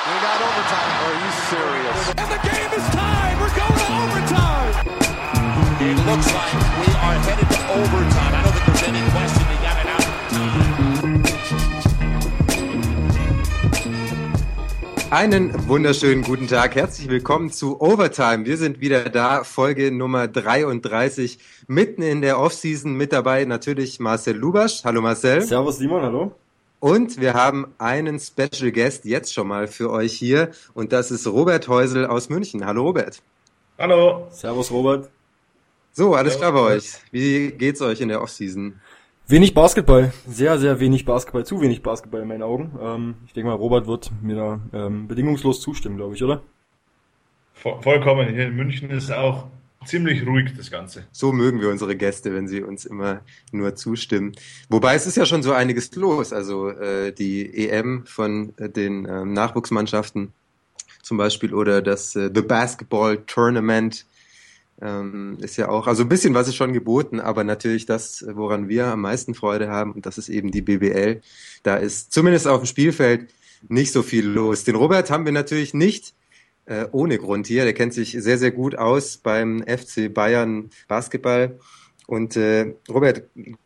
We got overtime. Are you serious? And the game is tied. We're going to overtime. It looks like we are headed to overtime. I don't think there's any question they got it out. Einen wunderschönen guten Tag. Herzlich willkommen zu Overtime. Wir sind wieder da, Folge Nummer 33, mitten in der Offseason. Mit dabei natürlich Marcel Lubasch. Hallo Marcel. Servus Simon, hallo. Und wir haben einen Special Guest jetzt schon mal für euch hier. Und das ist Robert Häusel aus München. Hallo Robert. Hallo. Servus Robert. So, alles klar bei euch. Wie geht's euch in der Offseason? Wenig Basketball, sehr, sehr wenig Basketball, zu wenig Basketball in meinen Augen. Ähm, ich denke mal, Robert wird mir da ähm, bedingungslos zustimmen, glaube ich, oder? Vollkommen. Hier in München ist auch ziemlich ruhig das Ganze. So mögen wir unsere Gäste, wenn sie uns immer nur zustimmen. Wobei es ist ja schon so einiges los. Also äh, die EM von äh, den ähm, Nachwuchsmannschaften zum Beispiel oder das äh, The Basketball Tournament ähm, ist ja auch, also ein bisschen was ist schon geboten, aber natürlich das, woran wir am meisten Freude haben, und das ist eben die BBL. Da ist zumindest auf dem Spielfeld nicht so viel los. Den Robert haben wir natürlich nicht äh, ohne Grund hier. Der kennt sich sehr, sehr gut aus beim FC Bayern Basketball. Und äh, Robert,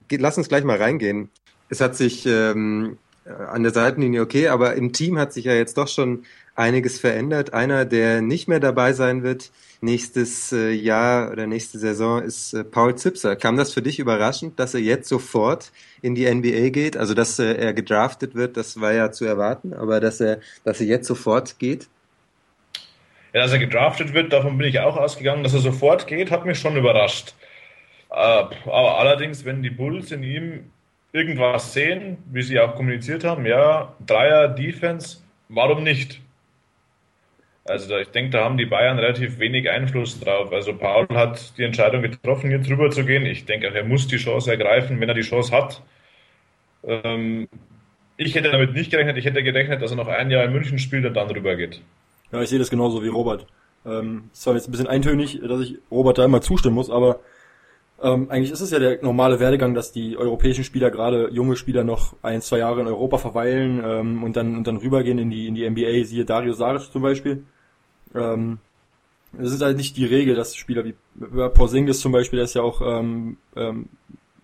geht, lass uns gleich mal reingehen. Es hat sich ähm, an der Seitenlinie okay, aber im Team hat sich ja jetzt doch schon einiges verändert. Einer, der nicht mehr dabei sein wird nächstes äh, Jahr oder nächste Saison, ist äh, Paul Zipser. Kam das für dich überraschend, dass er jetzt sofort in die NBA geht? Also, dass äh, er gedraftet wird, das war ja zu erwarten, aber dass er, dass er jetzt sofort geht? Ja, dass er gedraftet wird, davon bin ich auch ausgegangen. Dass er sofort geht, hat mich schon überrascht. Äh, aber allerdings, wenn die Bulls in ihm irgendwas sehen, wie sie auch kommuniziert haben, ja, Dreier, Defense, warum nicht? Also ich denke, da haben die Bayern relativ wenig Einfluss drauf. Also Paul hat die Entscheidung getroffen, hier drüber zu gehen. Ich denke, er muss die Chance ergreifen, wenn er die Chance hat. Ähm, ich hätte damit nicht gerechnet. Ich hätte gerechnet, dass er noch ein Jahr in München spielt und dann rüber geht. Ja, ich sehe das genauso wie Robert. Ähm, ist zwar jetzt ein bisschen eintönig, dass ich Robert da immer zustimmen muss, aber ähm, eigentlich ist es ja der normale Werdegang, dass die europäischen Spieler, gerade junge Spieler, noch ein, zwei Jahre in Europa verweilen ähm, und dann und dann rübergehen in die in die NBA, siehe Dario Saric zum Beispiel. Ähm, es ist halt nicht die Regel, dass Spieler wie Porzingis zum Beispiel, der ist ja auch ähm, ähm,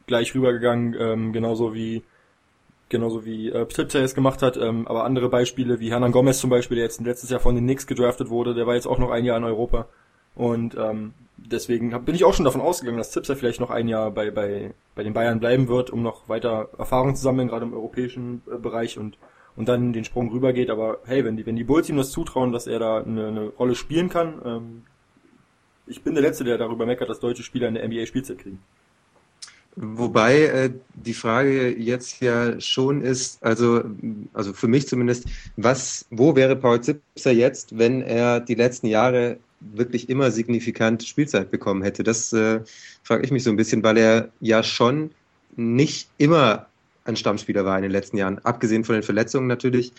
gleich rübergegangen, ähm, genauso wie genauso wie äh, Tipter es gemacht hat, ähm, aber andere Beispiele wie Hernan Gomez zum Beispiel, der jetzt letztes Jahr von den Knicks gedraftet wurde, der war jetzt auch noch ein Jahr in Europa und ähm, deswegen hab, bin ich auch schon davon ausgegangen, dass Tipser vielleicht noch ein Jahr bei bei bei den Bayern bleiben wird, um noch weiter Erfahrung zu sammeln, gerade im europäischen äh, Bereich und und dann den Sprung rüber geht. Aber hey, wenn die, wenn die Bulls ihm das zutrauen, dass er da eine, eine Rolle spielen kann, ähm, ich bin der Letzte, der darüber meckert, dass deutsche Spieler in der NBA Spielzeit kriegen. Wobei äh, die Frage jetzt ja schon ist, also also für mich zumindest, was, wo wäre Paul Zipser jetzt, wenn er die letzten Jahre wirklich immer signifikant Spielzeit bekommen hätte? Das äh, frage ich mich so ein bisschen, weil er ja schon nicht immer ein Stammspieler war in den letzten Jahren, abgesehen von den Verletzungen natürlich.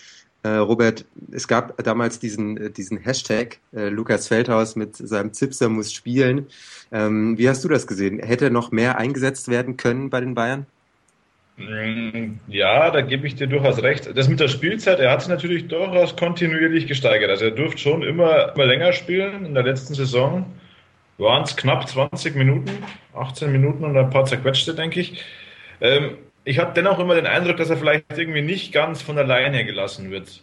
Äh, Robert, es gab damals diesen, äh, diesen Hashtag äh, Lukas Feldhaus mit seinem Zipser muss spielen. Ähm, wie hast du das gesehen? Hätte noch mehr eingesetzt werden können bei den Bayern? Mm, ja, da gebe ich dir durchaus recht. Das mit der Spielzeit, er hat sich natürlich durchaus kontinuierlich gesteigert. Also er durfte schon immer, immer länger spielen. In der letzten Saison waren es knapp 20 Minuten, 18 Minuten und ein paar zerquetschte, denke ich. Ähm, ich hatte dennoch immer den Eindruck, dass er vielleicht irgendwie nicht ganz von alleine gelassen wird.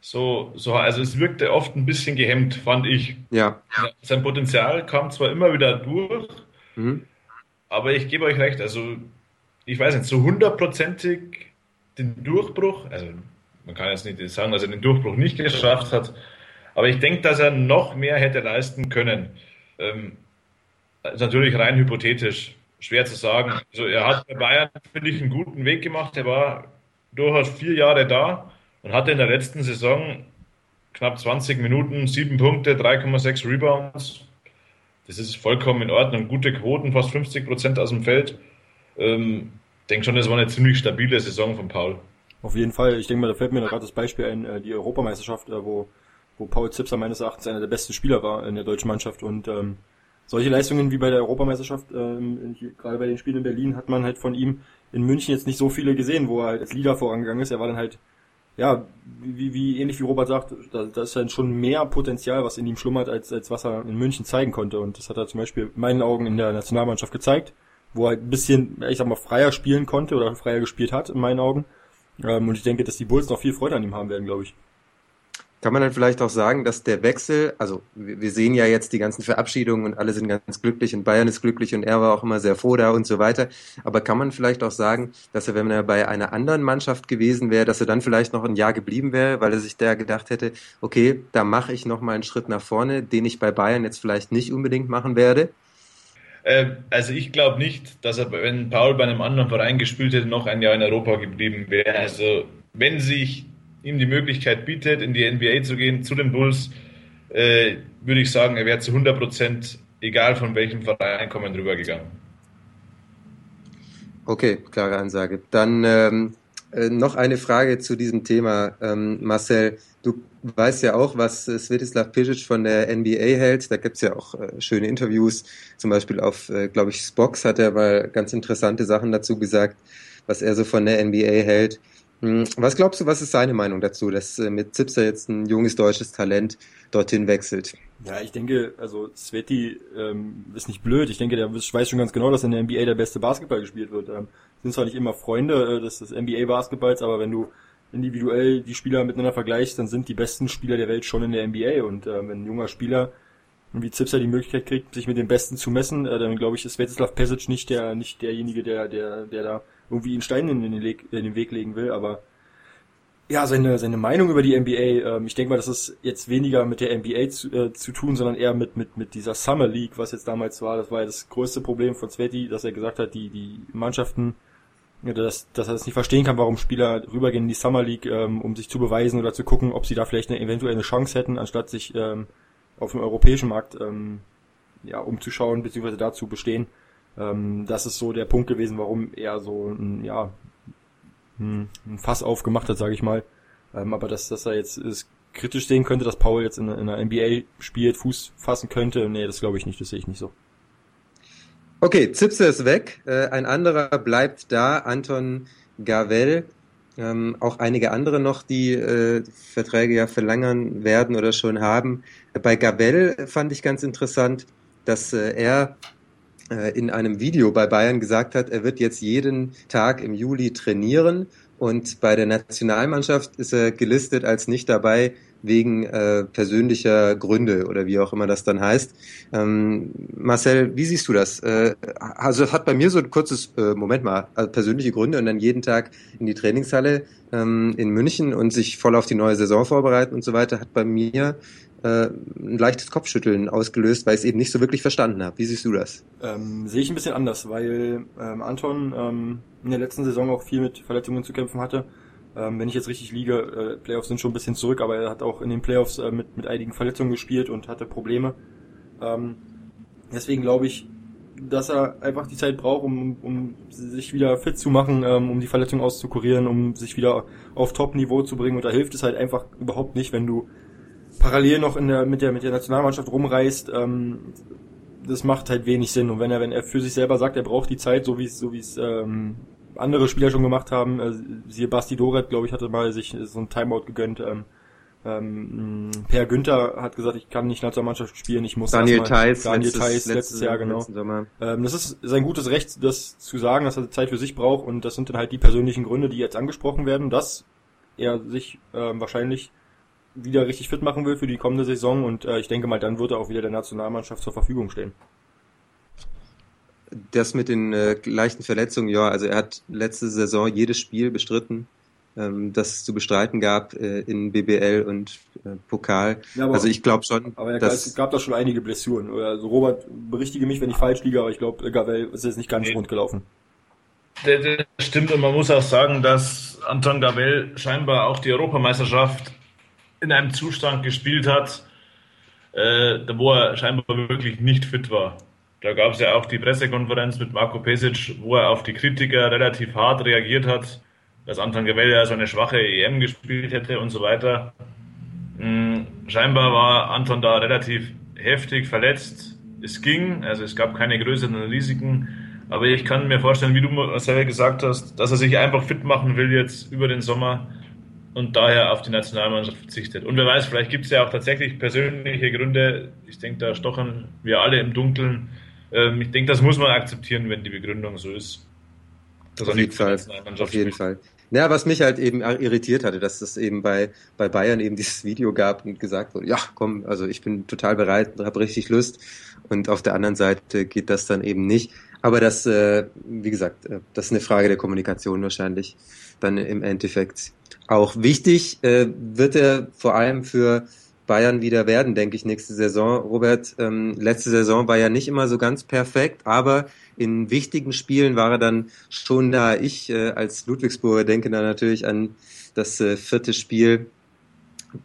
So, so, also es wirkte oft ein bisschen gehemmt, fand ich. Ja. Sein Potenzial kam zwar immer wieder durch, mhm. aber ich gebe euch recht, also ich weiß nicht, so hundertprozentig den Durchbruch, also man kann jetzt nicht sagen, dass er den Durchbruch nicht geschafft hat, aber ich denke, dass er noch mehr hätte leisten können. Ähm, natürlich rein hypothetisch schwer zu sagen. Also er hat bei Bayern, finde ich, einen guten Weg gemacht. Er war durchaus vier Jahre da und hatte in der letzten Saison knapp 20 Minuten, sieben Punkte, 3,6 Rebounds. Das ist vollkommen in Ordnung. Gute Quoten, fast 50 Prozent aus dem Feld. Ähm, denke schon, das war eine ziemlich stabile Saison von Paul. Auf jeden Fall. Ich denke mal, da fällt mir gerade das Beispiel ein, äh, die Europameisterschaft, äh, wo, wo Paul Zipser meines Erachtens einer der besten Spieler war in der deutschen Mannschaft und ähm, solche Leistungen wie bei der Europameisterschaft, ähm, gerade bei den Spielen in Berlin, hat man halt von ihm in München jetzt nicht so viele gesehen, wo er halt als Leader vorangegangen ist. Er war dann halt ja, wie, wie ähnlich wie Robert sagt, da, da ist dann schon mehr Potenzial, was in ihm schlummert, als, als was er in München zeigen konnte. Und das hat er zum Beispiel in meinen Augen in der Nationalmannschaft gezeigt, wo er ein bisschen, ich sag mal, freier spielen konnte oder freier gespielt hat, in meinen Augen. Ähm, und ich denke, dass die Bulls noch viel Freude an ihm haben werden, glaube ich. Kann man dann vielleicht auch sagen, dass der Wechsel, also wir sehen ja jetzt die ganzen Verabschiedungen und alle sind ganz glücklich und Bayern ist glücklich und er war auch immer sehr froh da und so weiter. Aber kann man vielleicht auch sagen, dass er, wenn er bei einer anderen Mannschaft gewesen wäre, dass er dann vielleicht noch ein Jahr geblieben wäre, weil er sich da gedacht hätte, okay, da mache ich noch mal einen Schritt nach vorne, den ich bei Bayern jetzt vielleicht nicht unbedingt machen werde? Ähm, also ich glaube nicht, dass er, wenn Paul bei einem anderen Verein gespielt hätte, noch ein Jahr in Europa geblieben wäre. Also wenn sich ihm die Möglichkeit bietet, in die NBA zu gehen, zu den Bulls, äh, würde ich sagen, er wäre zu 100 Prozent, egal von welchem Verein kommen, drüber gegangen. Okay, klare Ansage. Dann ähm, äh, noch eine Frage zu diesem Thema. Ähm, Marcel, du weißt ja auch, was äh, Svetislav Pisic von der NBA hält. Da gibt's ja auch äh, schöne Interviews. Zum Beispiel auf, äh, glaube ich, Spox hat er mal ganz interessante Sachen dazu gesagt, was er so von der NBA hält. Hm, was glaubst du, was ist seine Meinung dazu, dass äh, mit Zipser jetzt ein junges deutsches Talent dorthin wechselt? Ja, ich denke, also Sveti ähm, ist nicht blöd. Ich denke, der weiß schon ganz genau, dass in der NBA der beste Basketball gespielt wird. Ähm, sind zwar nicht immer Freunde äh, des, des NBA-Basketballs, aber wenn du individuell die Spieler miteinander vergleichst, dann sind die besten Spieler der Welt schon in der NBA. Und äh, wenn ein junger Spieler wie Zipser die Möglichkeit kriegt, sich mit den Besten zu messen, äh, dann glaube ich, ist Svetislav Pesic nicht der, nicht derjenige, der, der, der da irgendwie einen Stein in den, Leg, in den Weg legen will, aber ja, seine, seine Meinung über die NBA, ähm, ich denke mal, das ist jetzt weniger mit der NBA zu, äh, zu tun, sondern eher mit, mit, mit dieser Summer League, was jetzt damals war. Das war ja das größte Problem von Sveti, dass er gesagt hat, die, die Mannschaften, dass, dass er das nicht verstehen kann, warum Spieler rübergehen in die Summer League, ähm, um sich zu beweisen oder zu gucken, ob sie da vielleicht eine eventuell eine Chance hätten, anstatt sich ähm, auf dem europäischen Markt ähm, ja, umzuschauen, beziehungsweise dazu bestehen. Ähm, das ist so der Punkt gewesen, warum er so ein, ja, ein Fass aufgemacht hat, sage ich mal. Ähm, aber dass, dass er jetzt ist, kritisch sehen könnte, dass Paul jetzt in, in der NBA spielt, Fuß fassen könnte, nee, das glaube ich nicht, das sehe ich nicht so. Okay, Zipse ist weg, äh, ein anderer bleibt da, Anton Gavel. Ähm, auch einige andere noch, die äh, Verträge ja verlängern werden oder schon haben. Bei Gavel fand ich ganz interessant, dass äh, er in einem Video bei Bayern gesagt hat, er wird jetzt jeden Tag im Juli trainieren und bei der Nationalmannschaft ist er gelistet als nicht dabei wegen äh, persönlicher Gründe oder wie auch immer das dann heißt. Ähm, Marcel, wie siehst du das? Äh, also das hat bei mir so ein kurzes, äh, Moment mal, also persönliche Gründe und dann jeden Tag in die Trainingshalle ähm, in München und sich voll auf die neue Saison vorbereiten und so weiter, hat bei mir äh, ein leichtes Kopfschütteln ausgelöst, weil ich es eben nicht so wirklich verstanden habe. Wie siehst du das? Ähm, sehe ich ein bisschen anders, weil ähm, Anton ähm, in der letzten Saison auch viel mit Verletzungen zu kämpfen hatte. Ähm, wenn ich jetzt richtig liege, äh, Playoffs sind schon ein bisschen zurück, aber er hat auch in den Playoffs äh, mit, mit einigen Verletzungen gespielt und hatte Probleme. Ähm, deswegen glaube ich, dass er einfach die Zeit braucht, um, um sich wieder fit zu machen, ähm, um die Verletzung auszukurieren, um sich wieder auf Top-Niveau zu bringen. Und da hilft es halt einfach überhaupt nicht, wenn du parallel noch in der, mit der, mit der Nationalmannschaft rumreist, ähm, das macht halt wenig Sinn. Und wenn er, wenn er für sich selber sagt, er braucht die Zeit, so wie es, so wie es ähm, andere Spieler schon gemacht haben, äh, siehe Basti Doret, glaube ich, hatte mal sich so ein Timeout gegönnt. Ähm, ähm, per Günther hat gesagt, ich kann nicht Nationalmannschaft spielen, ich muss Daniel Theiss, Daniel letztes, Theiss, letztes, Jahr, genau. Ähm, das ist sein gutes Recht, das zu sagen, dass er Zeit für sich braucht und das sind dann halt die persönlichen Gründe, die jetzt angesprochen werden, dass er sich ähm, wahrscheinlich wieder richtig fit machen will für die kommende Saison und äh, ich denke mal, dann wird er auch wieder der Nationalmannschaft zur Verfügung stehen. Das mit den äh, leichten Verletzungen, ja, also er hat letzte Saison jedes Spiel bestritten, ähm, das es zu bestreiten gab äh, in BBL und äh, Pokal. Ja, aber, also ich glaube schon. Aber er, dass, es gab da schon einige Blessuren. Also Robert, berichtige mich, wenn ich falsch liege, aber ich glaube, Gavel ist jetzt nicht ganz nee. rund gelaufen. Das stimmt und man muss auch sagen, dass Anton Gavel scheinbar auch die Europameisterschaft in einem Zustand gespielt hat, äh, wo er scheinbar wirklich nicht fit war. Da gab es ja auch die Pressekonferenz mit Marco Pesic, wo er auf die Kritiker relativ hart reagiert hat, dass Anton Gavell ja so eine schwache EM gespielt hätte und so weiter. Mhm, scheinbar war Anton da relativ heftig verletzt. Es ging, also es gab keine größeren Risiken. Aber ich kann mir vorstellen, wie du Marcel gesagt hast, dass er sich einfach fit machen will jetzt über den Sommer und daher auf die Nationalmannschaft verzichtet. Und wer weiß, vielleicht gibt es ja auch tatsächlich persönliche Gründe. Ich denke, da stochern wir alle im Dunkeln. Ähm, ich denke, das muss man akzeptieren, wenn die Begründung so ist. Auf jeden Fall. Auf jeden Fall. Ja, was mich halt eben irritiert hatte, dass es eben bei, bei Bayern eben dieses Video gab und gesagt wurde, ja, komm, also ich bin total bereit, habe richtig Lust. Und auf der anderen Seite geht das dann eben nicht. Aber das, äh, wie gesagt, äh, das ist eine Frage der Kommunikation wahrscheinlich dann im Endeffekt. Auch wichtig äh, wird er vor allem für Bayern wieder werden, denke ich, nächste Saison. Robert, ähm, letzte Saison war ja nicht immer so ganz perfekt, aber in wichtigen Spielen war er dann schon da. Ich äh, als Ludwigsburger denke da natürlich an das äh, vierte Spiel,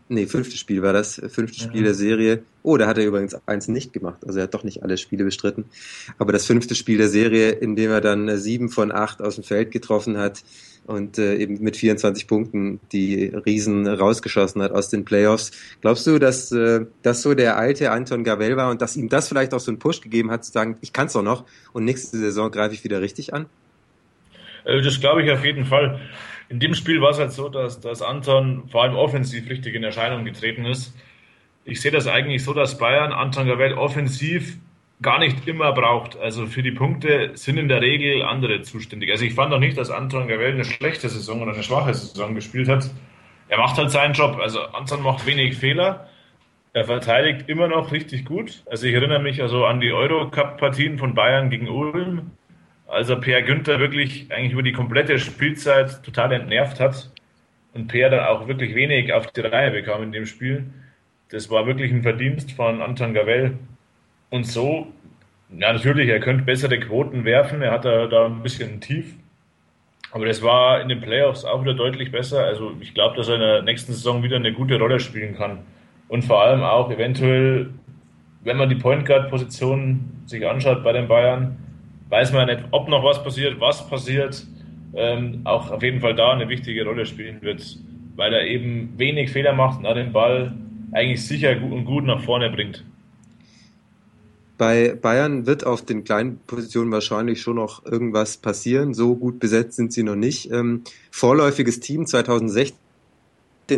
nee, fünfte Spiel war das, fünfte Spiel mhm. der Serie. Oh, da hat er übrigens eins nicht gemacht. Also er hat doch nicht alle Spiele bestritten. Aber das fünfte Spiel der Serie, in dem er dann äh, sieben von acht aus dem Feld getroffen hat, und äh, eben mit 24 Punkten die Riesen rausgeschossen hat aus den Playoffs. Glaubst du, dass äh, das so der alte Anton Gavel war und dass ihm das vielleicht auch so einen Push gegeben hat, zu sagen, ich kann es doch noch und nächste Saison greife ich wieder richtig an? Äh, das glaube ich auf jeden Fall. In dem Spiel war es halt so, dass, dass Anton vor allem offensiv richtig in Erscheinung getreten ist. Ich sehe das eigentlich so, dass Bayern Anton Gavel offensiv gar nicht immer braucht. Also für die Punkte sind in der Regel andere zuständig. Also ich fand auch nicht, dass Anton Gavel eine schlechte Saison oder eine schwache Saison gespielt hat. Er macht halt seinen Job. Also Anton macht wenig Fehler. Er verteidigt immer noch richtig gut. Also ich erinnere mich also an die Eurocup-Partien von Bayern gegen Ulm. Also Per Günther wirklich eigentlich über die komplette Spielzeit total entnervt hat und Per dann auch wirklich wenig auf die Reihe bekam in dem Spiel. Das war wirklich ein Verdienst von Anton Gavel. Und so, ja, natürlich, er könnte bessere Quoten werfen. Er hat da, ein bisschen tief. Aber das war in den Playoffs auch wieder deutlich besser. Also ich glaube, dass er in der nächsten Saison wieder eine gute Rolle spielen kann. Und vor allem auch eventuell, wenn man die Point Guard Position sich anschaut bei den Bayern, weiß man nicht, ob noch was passiert, was passiert. Ähm, auch auf jeden Fall da eine wichtige Rolle spielen wird, weil er eben wenig Fehler macht und den Ball eigentlich sicher und gut nach vorne bringt. Bei Bayern wird auf den kleinen Positionen wahrscheinlich schon noch irgendwas passieren. So gut besetzt sind sie noch nicht. Ähm, vorläufiges Team 2016,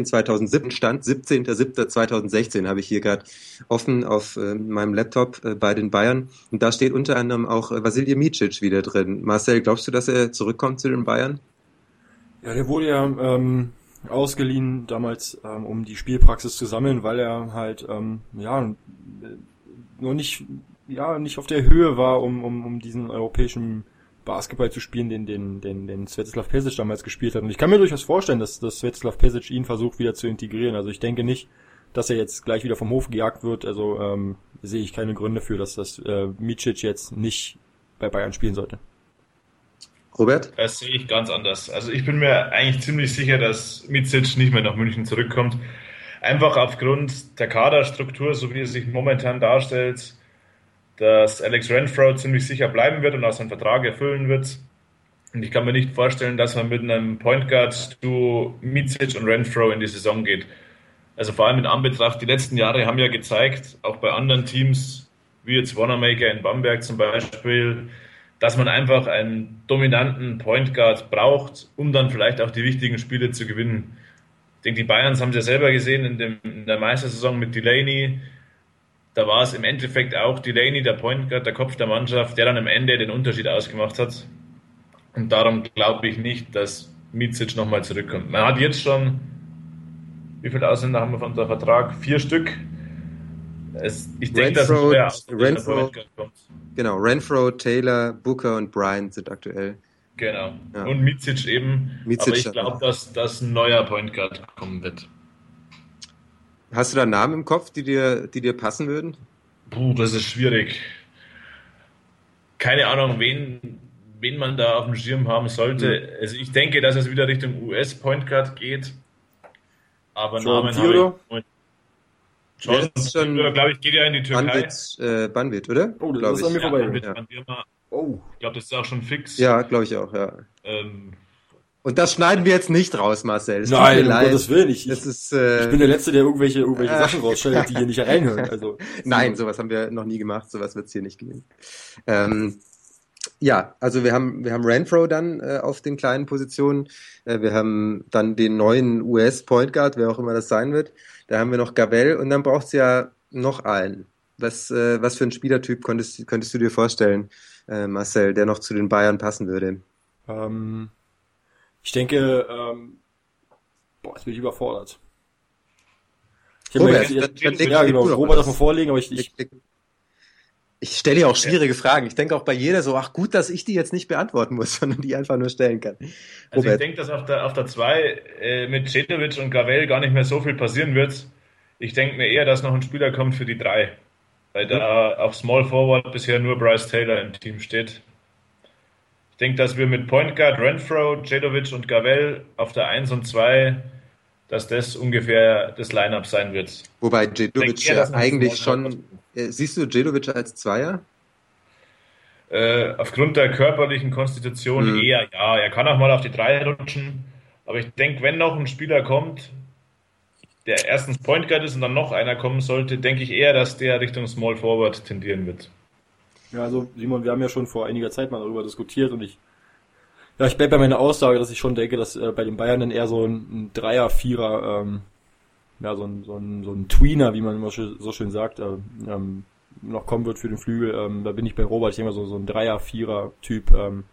2007 stand 17.07.2016 habe ich hier gerade offen auf äh, meinem Laptop äh, bei den Bayern. Und da steht unter anderem auch äh, Vasilij Micic wieder drin. Marcel, glaubst du, dass er zurückkommt zu den Bayern? Ja, der wurde ja ähm, ausgeliehen damals, ähm, um die Spielpraxis zu sammeln, weil er halt ähm, ja noch nicht ja nicht auf der Höhe war, um, um, um diesen europäischen Basketball zu spielen, den, den, den, den Svetislav Pesic damals gespielt hat. Und ich kann mir durchaus vorstellen, dass, dass Svetislav Pesic ihn versucht wieder zu integrieren. Also ich denke nicht, dass er jetzt gleich wieder vom Hof gejagt wird. Also ähm, sehe ich keine Gründe für, dass das äh, Micic jetzt nicht bei Bayern spielen sollte. Robert? Das sehe ich ganz anders. Also ich bin mir eigentlich ziemlich sicher, dass Micic nicht mehr nach München zurückkommt. Einfach aufgrund der Kaderstruktur, so wie es sich momentan darstellt, dass Alex Renfro ziemlich sicher bleiben wird und auch seinen Vertrag erfüllen wird. Und ich kann mir nicht vorstellen, dass man mit einem Point Guard Duo Micic und Renfro in die Saison geht. Also vor allem in Anbetracht, die letzten Jahre haben ja gezeigt, auch bei anderen Teams, wie jetzt Wanamaker in Bamberg zum Beispiel, dass man einfach einen dominanten Point Guard braucht, um dann vielleicht auch die wichtigen Spiele zu gewinnen. Ich denke, die Bayerns haben es ja selber gesehen in, dem, in der Meistersaison mit Delaney, da war es im Endeffekt auch Delaney, der Point Guard, der Kopf der Mannschaft, der dann am Ende den Unterschied ausgemacht hat. Und darum glaube ich nicht, dass Micic nochmal zurückkommt. Man hat jetzt schon, wie viele Ausländer haben wir von unserem Vertrag? Vier Stück. Es, ich denke, dass es Renfro, Genau, Renfro, Taylor, Booker und Bryant sind aktuell. Genau. Ja. Und Micic eben. Micic Aber ich glaube, dass, dass ein neuer Point Guard kommen wird. Hast du da Namen im Kopf, die dir, die dir passen würden? Puh, das ist schwierig. Keine Ahnung, wen, wen man da auf dem Schirm haben sollte. Mhm. Also ich denke, dass es wieder Richtung US Point Guard geht. Aber John Namen Theodore? habe ich. John ja, schon glaube ich, geht ja in die Türkei. Bandit, äh, Bandit oder? Oh, das ist an mir vorbei. Ja, ja. Oh. Ich glaube, das ist auch schon fix. Ja, glaube ich auch, ja. Ähm, und das schneiden wir jetzt nicht raus, Marcel. Es Nein, um Gottes Willen. Ich, ich, ist, äh, ich bin der Letzte, der irgendwelche, irgendwelche äh, Sachen rausschneidet, die hier nicht reinhören. Also, Nein, sowas haben wir noch nie gemacht. Sowas wird es hier nicht geben. Ähm, ja, also wir haben, wir haben Renfro dann äh, auf den kleinen Positionen. Äh, wir haben dann den neuen US Point Guard, wer auch immer das sein wird. Da haben wir noch Gavel und dann braucht es ja noch einen. Was, äh, was für ein Spielertyp könntest, könntest du dir vorstellen, äh, Marcel, der noch zu den Bayern passen würde? Ähm, ich denke, ähm, boah, jetzt bin ich überfordert. Ich Robert, mir jetzt, jetzt, ja, genau, Robert darf man vorlegen, aber ich, ich, ich stelle ja auch schwierige Fragen. Ich denke auch bei jeder so, ach gut, dass ich die jetzt nicht beantworten muss, sondern die einfach nur stellen kann. Also ich denke, dass auf der, auf der 2 äh, mit Cetovic und Gavel gar nicht mehr so viel passieren wird. Ich denke mir eher, dass noch ein Spieler kommt für die 3. Weil da auf Small Forward bisher nur Bryce Taylor im Team steht. Ich denke, dass wir mit Point Guard, Renfro, Cedovic und Gavel auf der 1 und 2 dass das ungefähr das Line-Up sein wird. Wobei Jedovic ja eigentlich schon äh, siehst du Djedovic als Zweier? Äh, aufgrund der körperlichen Konstitution mhm. eher ja. Er kann auch mal auf die Drei rutschen. Aber ich denke, wenn noch ein Spieler kommt, der erstens Point Guard ist und dann noch einer kommen sollte, denke ich eher, dass der Richtung Small Forward tendieren wird. Ja, also Simon, wir haben ja schon vor einiger Zeit mal darüber diskutiert und ich ja, ich bleibe bei meiner Aussage, dass ich schon denke, dass äh, bei den Bayern dann eher so ein, ein Dreier, Vierer ähm, ja, so ein, so ein, so ein Tweener, wie man immer so schön sagt, äh, ähm, noch kommen wird für den Flügel. Ähm, da bin ich bei Robert, ich denke mal so, so ein Dreier, Vierer Typ. Ähm,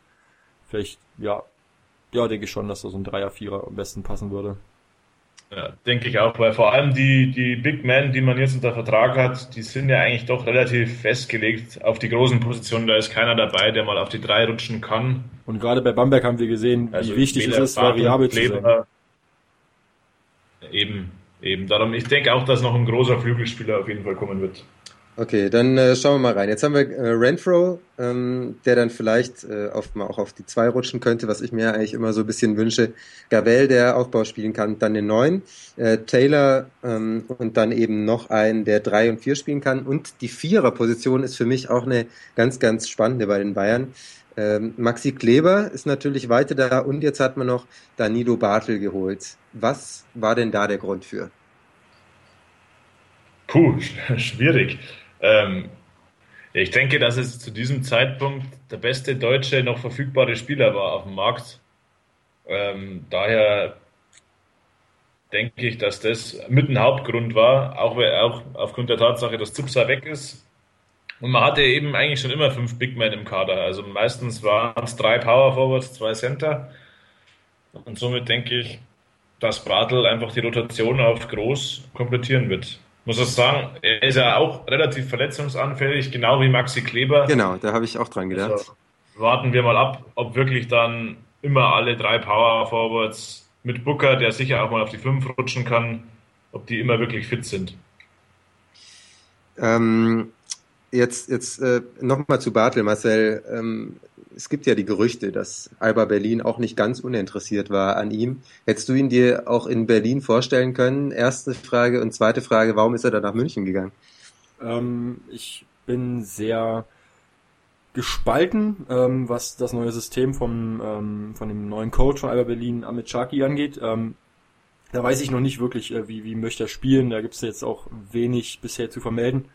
vielleicht, ja, ja, denke ich schon, dass da so ein Dreier, Vierer am besten passen würde. Ja, denke ich auch, weil vor allem die, die Big Men, die man jetzt unter Vertrag hat, die sind ja eigentlich doch relativ festgelegt auf die großen Positionen. Da ist keiner dabei, der mal auf die drei rutschen kann. Und gerade bei Bamberg haben wir gesehen, also wie wichtig es ist, variabel zu sein. Eben, Eben, darum, ich denke auch, dass noch ein großer Flügelspieler auf jeden Fall kommen wird. Okay, dann äh, schauen wir mal rein. Jetzt haben wir äh, Renfro, ähm, der dann vielleicht äh, auf, mal auch auf die zwei rutschen könnte, was ich mir eigentlich immer so ein bisschen wünsche. Gavel, der Aufbau spielen kann, dann den neun. Äh, Taylor ähm, und dann eben noch einen, der drei und vier spielen kann. Und die Vierer-Position ist für mich auch eine ganz, ganz spannende bei den Bayern. Ähm, Maxi Kleber ist natürlich weiter da und jetzt hat man noch Danilo Bartel geholt. Was war denn da der Grund für? Puh, schwierig. Ähm, ich denke, dass es zu diesem Zeitpunkt der beste deutsche noch verfügbare Spieler war auf dem Markt. Ähm, daher denke ich, dass das mit ein Hauptgrund war, auch, auch aufgrund der Tatsache, dass Zipser weg ist. Und man hatte eben eigentlich schon immer fünf Big Men im Kader. Also meistens waren es drei Power Forwards, zwei Center. Und somit denke ich, dass Bartel einfach die Rotation auf groß komplettieren wird. Muss ich sagen, er ist ja auch relativ verletzungsanfällig, genau wie Maxi Kleber. Genau, da habe ich auch dran gedacht. Also warten wir mal ab, ob wirklich dann immer alle drei Power Forwards mit Booker, der sicher auch mal auf die fünf rutschen kann, ob die immer wirklich fit sind. Ähm, Jetzt, jetzt äh, nochmal zu Bartel, Marcel. Ähm, es gibt ja die Gerüchte, dass Alba Berlin auch nicht ganz uninteressiert war an ihm. Hättest du ihn dir auch in Berlin vorstellen können? Erste Frage und zweite Frage, warum ist er dann nach München gegangen? Ähm, ich bin sehr gespalten, ähm, was das neue System vom, ähm, von dem neuen Coach von Alba Berlin, Amit Chaki, angeht. Ähm, da weiß ich noch nicht wirklich, äh, wie, wie möchte er spielen. Da gibt es jetzt auch wenig bisher zu vermelden.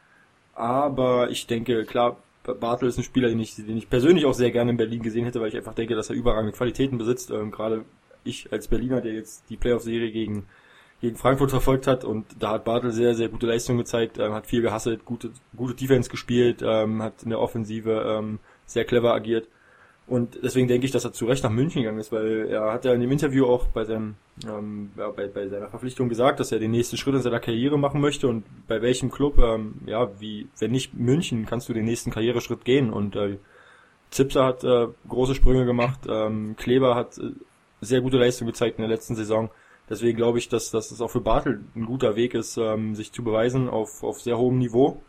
Aber ich denke, klar, Bartel ist ein Spieler, den ich, den ich persönlich auch sehr gerne in Berlin gesehen hätte, weil ich einfach denke, dass er überragende Qualitäten besitzt. Ähm, gerade ich als Berliner, der jetzt die Playoff-Serie gegen, gegen Frankfurt verfolgt hat und da hat Bartel sehr, sehr gute Leistungen gezeigt, ähm, hat viel gehasselt, gute, gute Defense gespielt, ähm, hat in der Offensive ähm, sehr clever agiert. Und deswegen denke ich, dass er zu Recht nach München gegangen ist, weil er hat ja in dem Interview auch bei seinem, ähm, ja, bei, bei seiner Verpflichtung gesagt, dass er den nächsten Schritt in seiner Karriere machen möchte. Und bei welchem Club, ähm, ja, wie, wenn nicht München, kannst du den nächsten Karriereschritt gehen. Und äh, Zipser hat äh, große Sprünge gemacht, ähm, Kleber hat äh, sehr gute Leistung gezeigt in der letzten Saison. Deswegen glaube ich, dass, dass es auch für Bartel ein guter Weg ist, ähm, sich zu beweisen auf, auf sehr hohem Niveau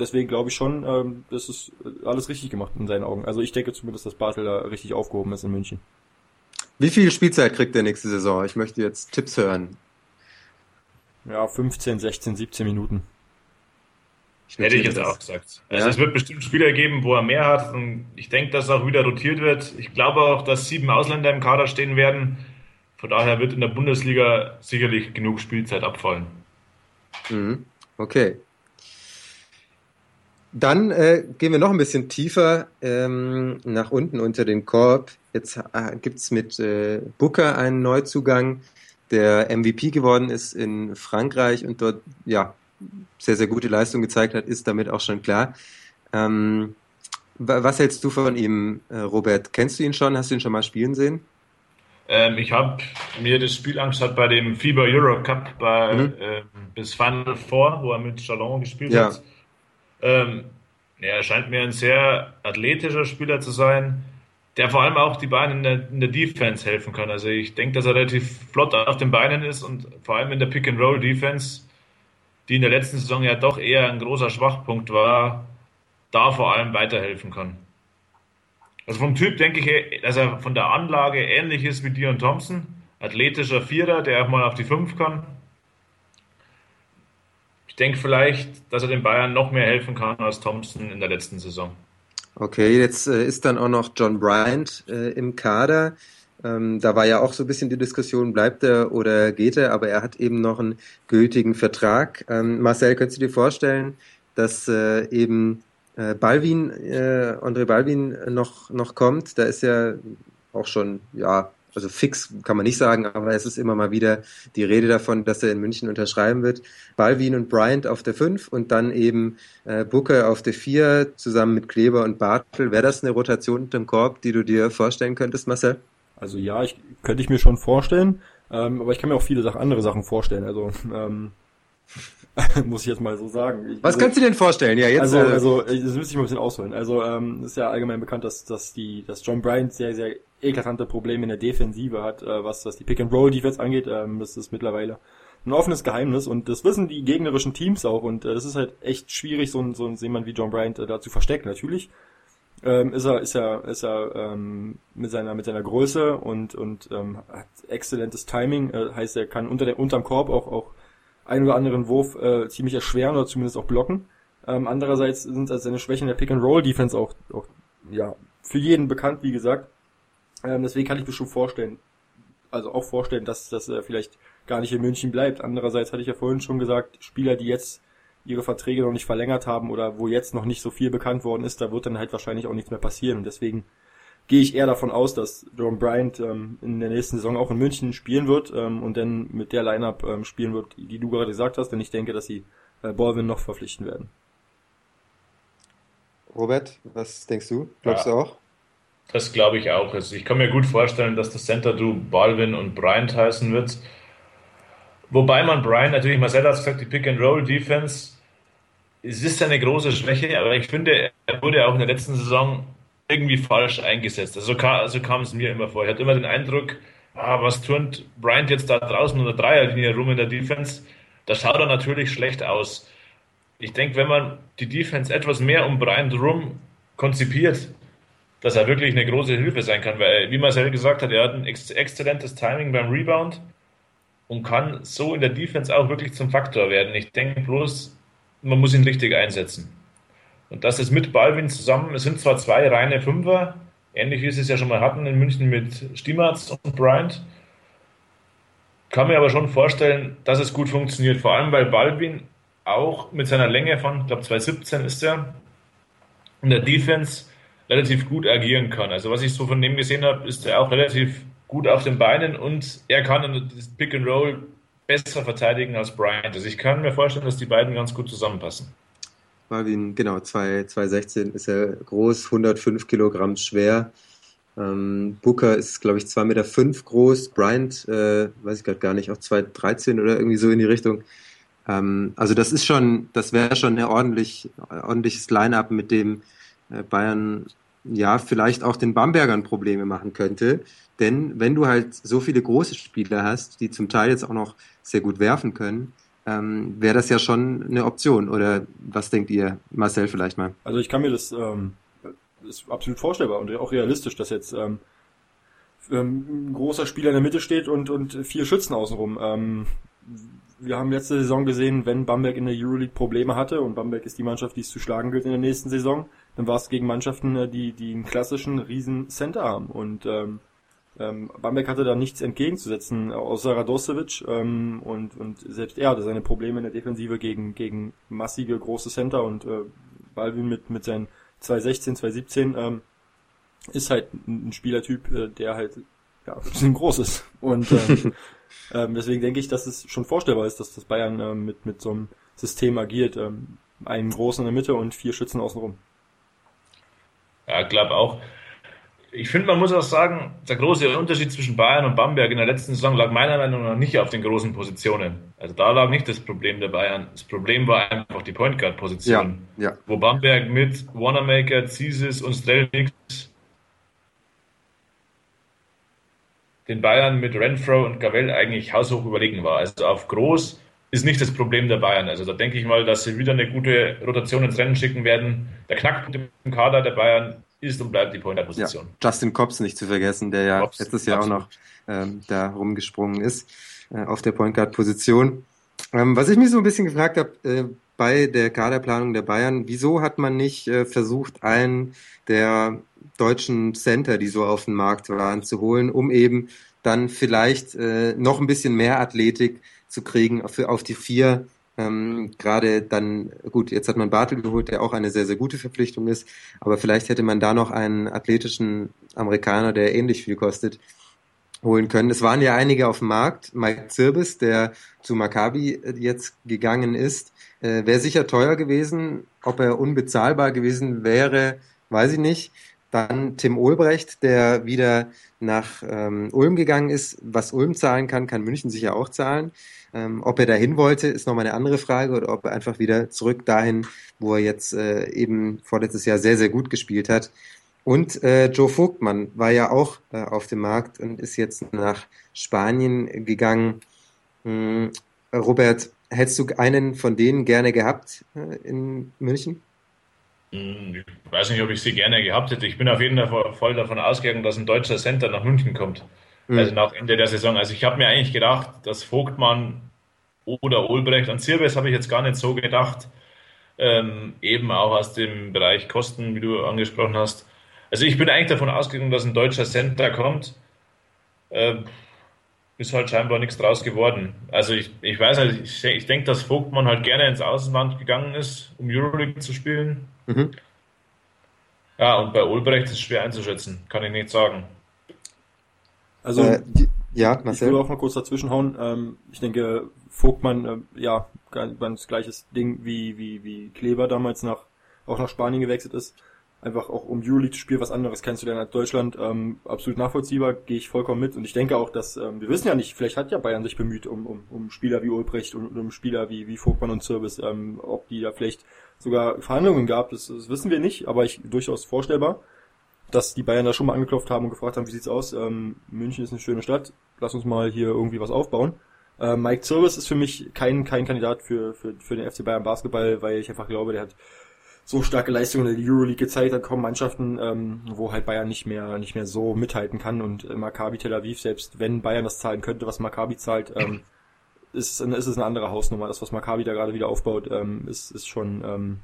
deswegen glaube ich schon, ähm, das ist alles richtig gemacht in seinen Augen. Also ich denke zumindest, dass Bartel da richtig aufgehoben ist in München. Wie viel Spielzeit kriegt der nächste Saison? Ich möchte jetzt Tipps hören. Ja, 15, 16, 17 Minuten. Ich Hätte ich jetzt das. auch gesagt. Also ja? es wird bestimmt Spieler geben, wo er mehr hat. Und ich denke, dass auch wieder rotiert wird. Ich glaube auch, dass sieben Ausländer im Kader stehen werden. Von daher wird in der Bundesliga sicherlich genug Spielzeit abfallen. Mhm. Okay. Dann äh, gehen wir noch ein bisschen tiefer ähm, nach unten unter den Korb. Jetzt äh, gibt's mit äh, Booker einen Neuzugang, der MVP geworden ist in Frankreich und dort ja sehr, sehr gute Leistung gezeigt hat, ist damit auch schon klar. Ähm, was hältst du von ihm, äh, Robert? Kennst du ihn schon? Hast du ihn schon mal spielen sehen? Ähm, ich habe mir das Spiel angeschaut bei dem FIBA Euro Cup bei, mhm. äh, bis Final Four, wo er mit Chalon gespielt ja. hat. Ähm, er scheint mir ein sehr athletischer Spieler zu sein, der vor allem auch die Beine in der, in der Defense helfen kann. Also ich denke, dass er relativ flott auf den Beinen ist und vor allem in der Pick-and-Roll-Defense, die in der letzten Saison ja doch eher ein großer Schwachpunkt war, da vor allem weiterhelfen kann. Also vom Typ denke ich, dass er von der Anlage ähnlich ist wie Dion Thompson. Athletischer Vierer, der auch mal auf die Fünf kann. Denke vielleicht, dass er den Bayern noch mehr helfen kann als Thompson in der letzten Saison. Okay, jetzt äh, ist dann auch noch John Bryant äh, im Kader. Ähm, da war ja auch so ein bisschen die Diskussion, bleibt er oder geht er, aber er hat eben noch einen gültigen Vertrag. Ähm, Marcel, könntest du dir vorstellen, dass äh, eben äh, Balvin, äh, André Balvin noch, noch kommt. Da ist ja auch schon, ja, also fix kann man nicht sagen, aber es ist immer mal wieder die Rede davon, dass er in München unterschreiben wird. Balvin und Bryant auf der 5 und dann eben äh, Booker auf der 4 zusammen mit Kleber und Bartel. Wäre das eine Rotation unterm Korb, die du dir vorstellen könntest, Marcel? Also ja, ich, könnte ich mir schon vorstellen, ähm, aber ich kann mir auch viele Sachen, andere Sachen vorstellen. Also ähm, muss ich jetzt mal so sagen. Ich, Was also, kannst du denn vorstellen? Ja, jetzt. Also, äh, also das müsste ich mal ein bisschen ausholen. Also ähm, ist ja allgemein bekannt, dass, dass die, dass John Bryant sehr, sehr eklatante Probleme in der Defensive hat, äh, was, was die Pick and Roll Defense angeht. Ähm, das ist mittlerweile ein offenes Geheimnis und das wissen die gegnerischen Teams auch und äh, es ist halt echt schwierig, so, so jemand wie John Bryant äh, da zu verstecken. Natürlich ähm, ist er, ist er, ist er ähm, mit seiner mit seiner Größe und und ähm, hat exzellentes Timing. Äh, heißt, er kann unter der unterm Korb auch auch einen oder anderen Wurf äh, ziemlich erschweren oder zumindest auch blocken. Ähm, andererseits sind also seine Schwächen der Pick-and-Roll-Defense auch, auch ja, für jeden bekannt, wie gesagt. Ähm, deswegen kann ich mir schon vorstellen, also auch vorstellen, dass das äh, vielleicht gar nicht in München bleibt. Andererseits hatte ich ja vorhin schon gesagt, Spieler, die jetzt ihre Verträge noch nicht verlängert haben oder wo jetzt noch nicht so viel bekannt worden ist, da wird dann halt wahrscheinlich auch nichts mehr passieren. Und deswegen gehe ich eher davon aus, dass Jerome Bryant ähm, in der nächsten Saison auch in München spielen wird ähm, und dann mit der Lineup ähm, spielen wird, die du gerade gesagt hast, denn ich denke, dass sie äh, Baldwin noch verpflichten werden. Robert, was denkst du? Glaubst ja, du auch? Das glaube ich auch. Also ich kann mir gut vorstellen, dass das Center Du Baldwin und Bryant heißen wird. Wobei man Bryant natürlich, Marcel hat gesagt, die Pick-and-Roll-Defense, es ist eine große Schwäche, aber ich finde, er wurde auch in der letzten Saison irgendwie falsch eingesetzt. Also, so kam es mir immer vor. Ich hatte immer den Eindruck, ah, was turnt Bryant jetzt da draußen unter Dreierlinie rum in der Defense? Das schaut er natürlich schlecht aus. Ich denke, wenn man die Defense etwas mehr um Bryant rum konzipiert, dass er wirklich eine große Hilfe sein kann, weil, wie Marcel gesagt hat, er hat ein ex exzellentes Timing beim Rebound und kann so in der Defense auch wirklich zum Faktor werden. Ich denke bloß, man muss ihn richtig einsetzen. Und das ist mit Balvin zusammen, es sind zwar zwei reine Fünfer, ähnlich wie es es ja schon mal hatten in München mit Stimmertz und Bryant, kann mir aber schon vorstellen, dass es gut funktioniert, vor allem weil Balvin auch mit seiner Länge von, ich glaube 217 ist er, in der Defense relativ gut agieren kann. Also was ich so von dem gesehen habe, ist er auch relativ gut auf den Beinen und er kann das Pick and Roll besser verteidigen als Bryant. Also ich kann mir vorstellen, dass die beiden ganz gut zusammenpassen. Marvin, genau, 216 ist er groß, 105 Kilogramm schwer. Ähm, Booker ist, glaube ich, 2,5 Meter fünf groß. Bryant, äh, weiß ich gerade gar nicht, auch 2,13 oder irgendwie so in die Richtung. Ähm, also das ist schon, das wäre schon ein ordentlich, ordentliches Line-up, mit dem äh, Bayern ja vielleicht auch den Bambergern Probleme machen könnte. Denn wenn du halt so viele große Spieler hast, die zum Teil jetzt auch noch sehr gut werfen können, ähm, wäre das ja schon eine Option. Oder was denkt ihr, Marcel, vielleicht mal? Also ich kann mir das, ähm, ist absolut vorstellbar und auch realistisch, dass jetzt ähm, ähm, ein großer Spieler in der Mitte steht und, und vier Schützen außenrum. Ähm, wir haben letzte Saison gesehen, wenn Bamberg in der Euroleague Probleme hatte und Bamberg ist die Mannschaft, die es zu schlagen gilt in der nächsten Saison, dann war es gegen Mannschaften, äh, die, die einen klassischen riesen Center haben und ähm, ähm, Bamberg hatte da nichts entgegenzusetzen, außer Radosevic ähm, und, und selbst er hatte seine Probleme in der Defensive gegen, gegen massige große Center und äh, Balvin mit, mit seinen 216, 217, ähm, ist halt ein Spielertyp, äh, der halt ja, ein bisschen groß ist. Und ähm, ähm, deswegen denke ich, dass es schon vorstellbar ist, dass das Bayern ähm, mit, mit so einem System agiert. Ähm, einen großen in der Mitte und vier Schützen außenrum. Ja, glaube auch. Ich finde, man muss auch sagen, der große Unterschied zwischen Bayern und Bamberg in der letzten Saison lag meiner Meinung nach nicht auf den großen Positionen. Also da lag nicht das Problem der Bayern. Das Problem war einfach die Point Guard Position. Ja, ja. Wo Bamberg mit Wanamaker, Zisis und Strelnix den Bayern mit Renfro und Gavel eigentlich haushoch überlegen war. Also auf groß ist nicht das Problem der Bayern. Also da denke ich mal, dass sie wieder eine gute Rotation ins Rennen schicken werden. Der Knackpunkt im Kader der Bayern ist und bleibt die Pointer-Position. Ja, Justin Cobbs nicht zu vergessen, der ja Cobbs, letztes Jahr absolut. auch noch ähm, da rumgesprungen ist äh, auf der Point Guard-Position. Ähm, was ich mich so ein bisschen gefragt habe äh, bei der Kaderplanung der Bayern, wieso hat man nicht äh, versucht, einen der deutschen Center, die so auf dem Markt waren, zu holen, um eben dann vielleicht äh, noch ein bisschen mehr Athletik zu kriegen für, auf die vier ähm, Gerade dann, gut, jetzt hat man Bartel geholt, der auch eine sehr, sehr gute Verpflichtung ist, aber vielleicht hätte man da noch einen athletischen Amerikaner, der ähnlich viel kostet, holen können. Es waren ja einige auf dem Markt. Mike Zirbis, der zu Maccabi jetzt gegangen ist, äh, wäre sicher teuer gewesen. Ob er unbezahlbar gewesen wäre, weiß ich nicht. Dann Tim Ulbrecht, der wieder nach ähm, Ulm gegangen ist. Was Ulm zahlen kann, kann München sicher auch zahlen. Ähm, ob er dahin wollte, ist nochmal eine andere Frage oder ob er einfach wieder zurück dahin, wo er jetzt äh, eben vorletztes Jahr sehr, sehr gut gespielt hat. Und äh, Joe Vogtmann war ja auch äh, auf dem Markt und ist jetzt nach Spanien gegangen. Hm, Robert, hättest du einen von denen gerne gehabt äh, in München? Hm, ich weiß nicht, ob ich sie gerne gehabt hätte. Ich bin auf jeden Fall voll davon ausgegangen, dass ein deutscher Center nach München kommt. Mhm. Also nach Ende der Saison. Also ich habe mir eigentlich gedacht, dass Vogtmann oder Ulbrecht, an Zirbes habe ich jetzt gar nicht so gedacht, ähm, eben auch aus dem Bereich Kosten, wie du angesprochen hast. Also ich bin eigentlich davon ausgegangen, dass ein deutscher Center kommt. Äh, ist halt scheinbar nichts draus geworden. Also ich, ich weiß halt, ich, ich denke, dass Vogtmann halt gerne ins Außenland gegangen ist, um Euroleague zu spielen. Mhm. Ja, und bei Ulbrecht ist es schwer einzuschätzen, kann ich nicht sagen. Also, äh, ja, Marcel. Ich will auch mal kurz dazwischenhauen. Ähm, ich denke, Vogtmann, äh, ja, ganz gleiches Ding wie, wie, wie Kleber damals nach, auch nach Spanien gewechselt ist. Einfach auch um Euroleague zu spielen, was anderes kennst du denn als Deutschland. Ähm, absolut nachvollziehbar, gehe ich vollkommen mit. Und ich denke auch, dass, ähm, wir wissen ja nicht, vielleicht hat ja Bayern sich bemüht um, um, um Spieler wie Ulbrecht und um Spieler wie, wie Vogtmann und Service, ähm, ob die da vielleicht sogar Verhandlungen gab, das, das wissen wir nicht, aber ich durchaus vorstellbar dass die Bayern da schon mal angeklopft haben und gefragt haben, wie sieht's aus? Ähm, München ist eine schöne Stadt, lass uns mal hier irgendwie was aufbauen. Äh, Mike Zirvis ist für mich kein, kein Kandidat für, für, für den FC Bayern Basketball, weil ich einfach glaube, der hat so starke Leistungen in der Euroleague gezeigt, hat kaum Mannschaften, ähm, wo halt Bayern nicht mehr, nicht mehr so mithalten kann und äh, Maccabi Tel Aviv, selbst wenn Bayern das zahlen könnte, was Maccabi zahlt, ähm, ist, ist es eine andere Hausnummer. Das, was Maccabi da gerade wieder aufbaut, ähm, ist, ist schon, ähm,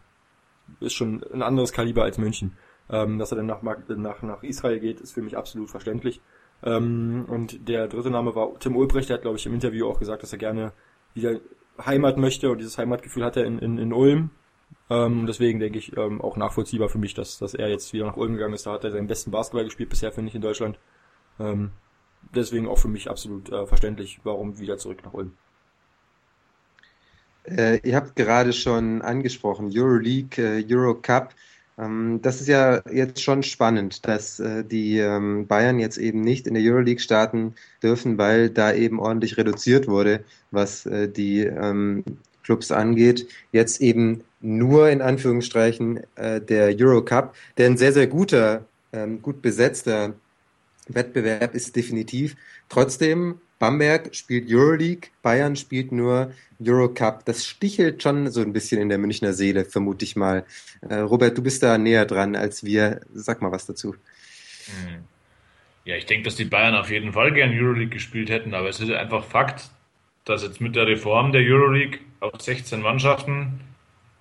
ist schon ein anderes Kaliber als München. Ähm, dass er dann nach, nach, nach Israel geht, ist für mich absolut verständlich. Ähm, und der dritte Name war Tim Ulbrecht, der hat, glaube ich, im Interview auch gesagt, dass er gerne wieder Heimat möchte und dieses Heimatgefühl hat er in, in, in Ulm. Ähm, deswegen denke ich ähm, auch nachvollziehbar für mich, dass, dass er jetzt wieder nach Ulm gegangen ist. Da hat er seinen besten Basketball gespielt bisher, finde ich, in Deutschland. Ähm, deswegen auch für mich absolut äh, verständlich, warum wieder zurück nach Ulm. Äh, ihr habt gerade schon angesprochen, Euroleague, äh, Eurocup. Ähm, das ist ja jetzt schon spannend, dass äh, die ähm, Bayern jetzt eben nicht in der Euroleague starten dürfen, weil da eben ordentlich reduziert wurde, was äh, die ähm, Clubs angeht. Jetzt eben nur in Anführungsstrichen äh, der Eurocup, der ein sehr, sehr guter, gut besetzter Wettbewerb ist definitiv. Trotzdem Bamberg spielt Euroleague, Bayern spielt nur Eurocup. Das stichelt schon so ein bisschen in der Münchner Seele, vermute ich mal. Äh, Robert, du bist da näher dran als wir. Sag mal was dazu. Hm. Ja, ich denke, dass die Bayern auf jeden Fall gern Euroleague gespielt hätten, aber es ist einfach Fakt, dass jetzt mit der Reform der Euroleague auf 16 Mannschaften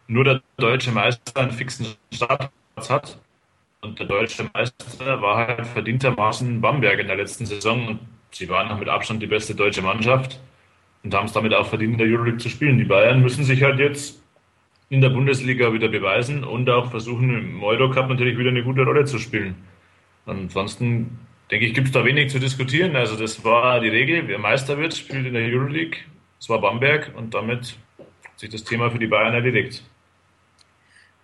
nur der deutsche Meister einen fixen Startplatz hat. Und der deutsche Meister war halt verdientermaßen Bamberg in der letzten Saison. Sie waren mit Abstand die beste deutsche Mannschaft und haben es damit auch verdient, in der Euroleague zu spielen. Die Bayern müssen sich halt jetzt in der Bundesliga wieder beweisen und auch versuchen, im Eurocup natürlich wieder eine gute Rolle zu spielen. Ansonsten denke ich, gibt es da wenig zu diskutieren. Also das war die Regel. Wer Meister wird, spielt in der Euroleague. Das war Bamberg und damit hat sich das Thema für die Bayern erledigt.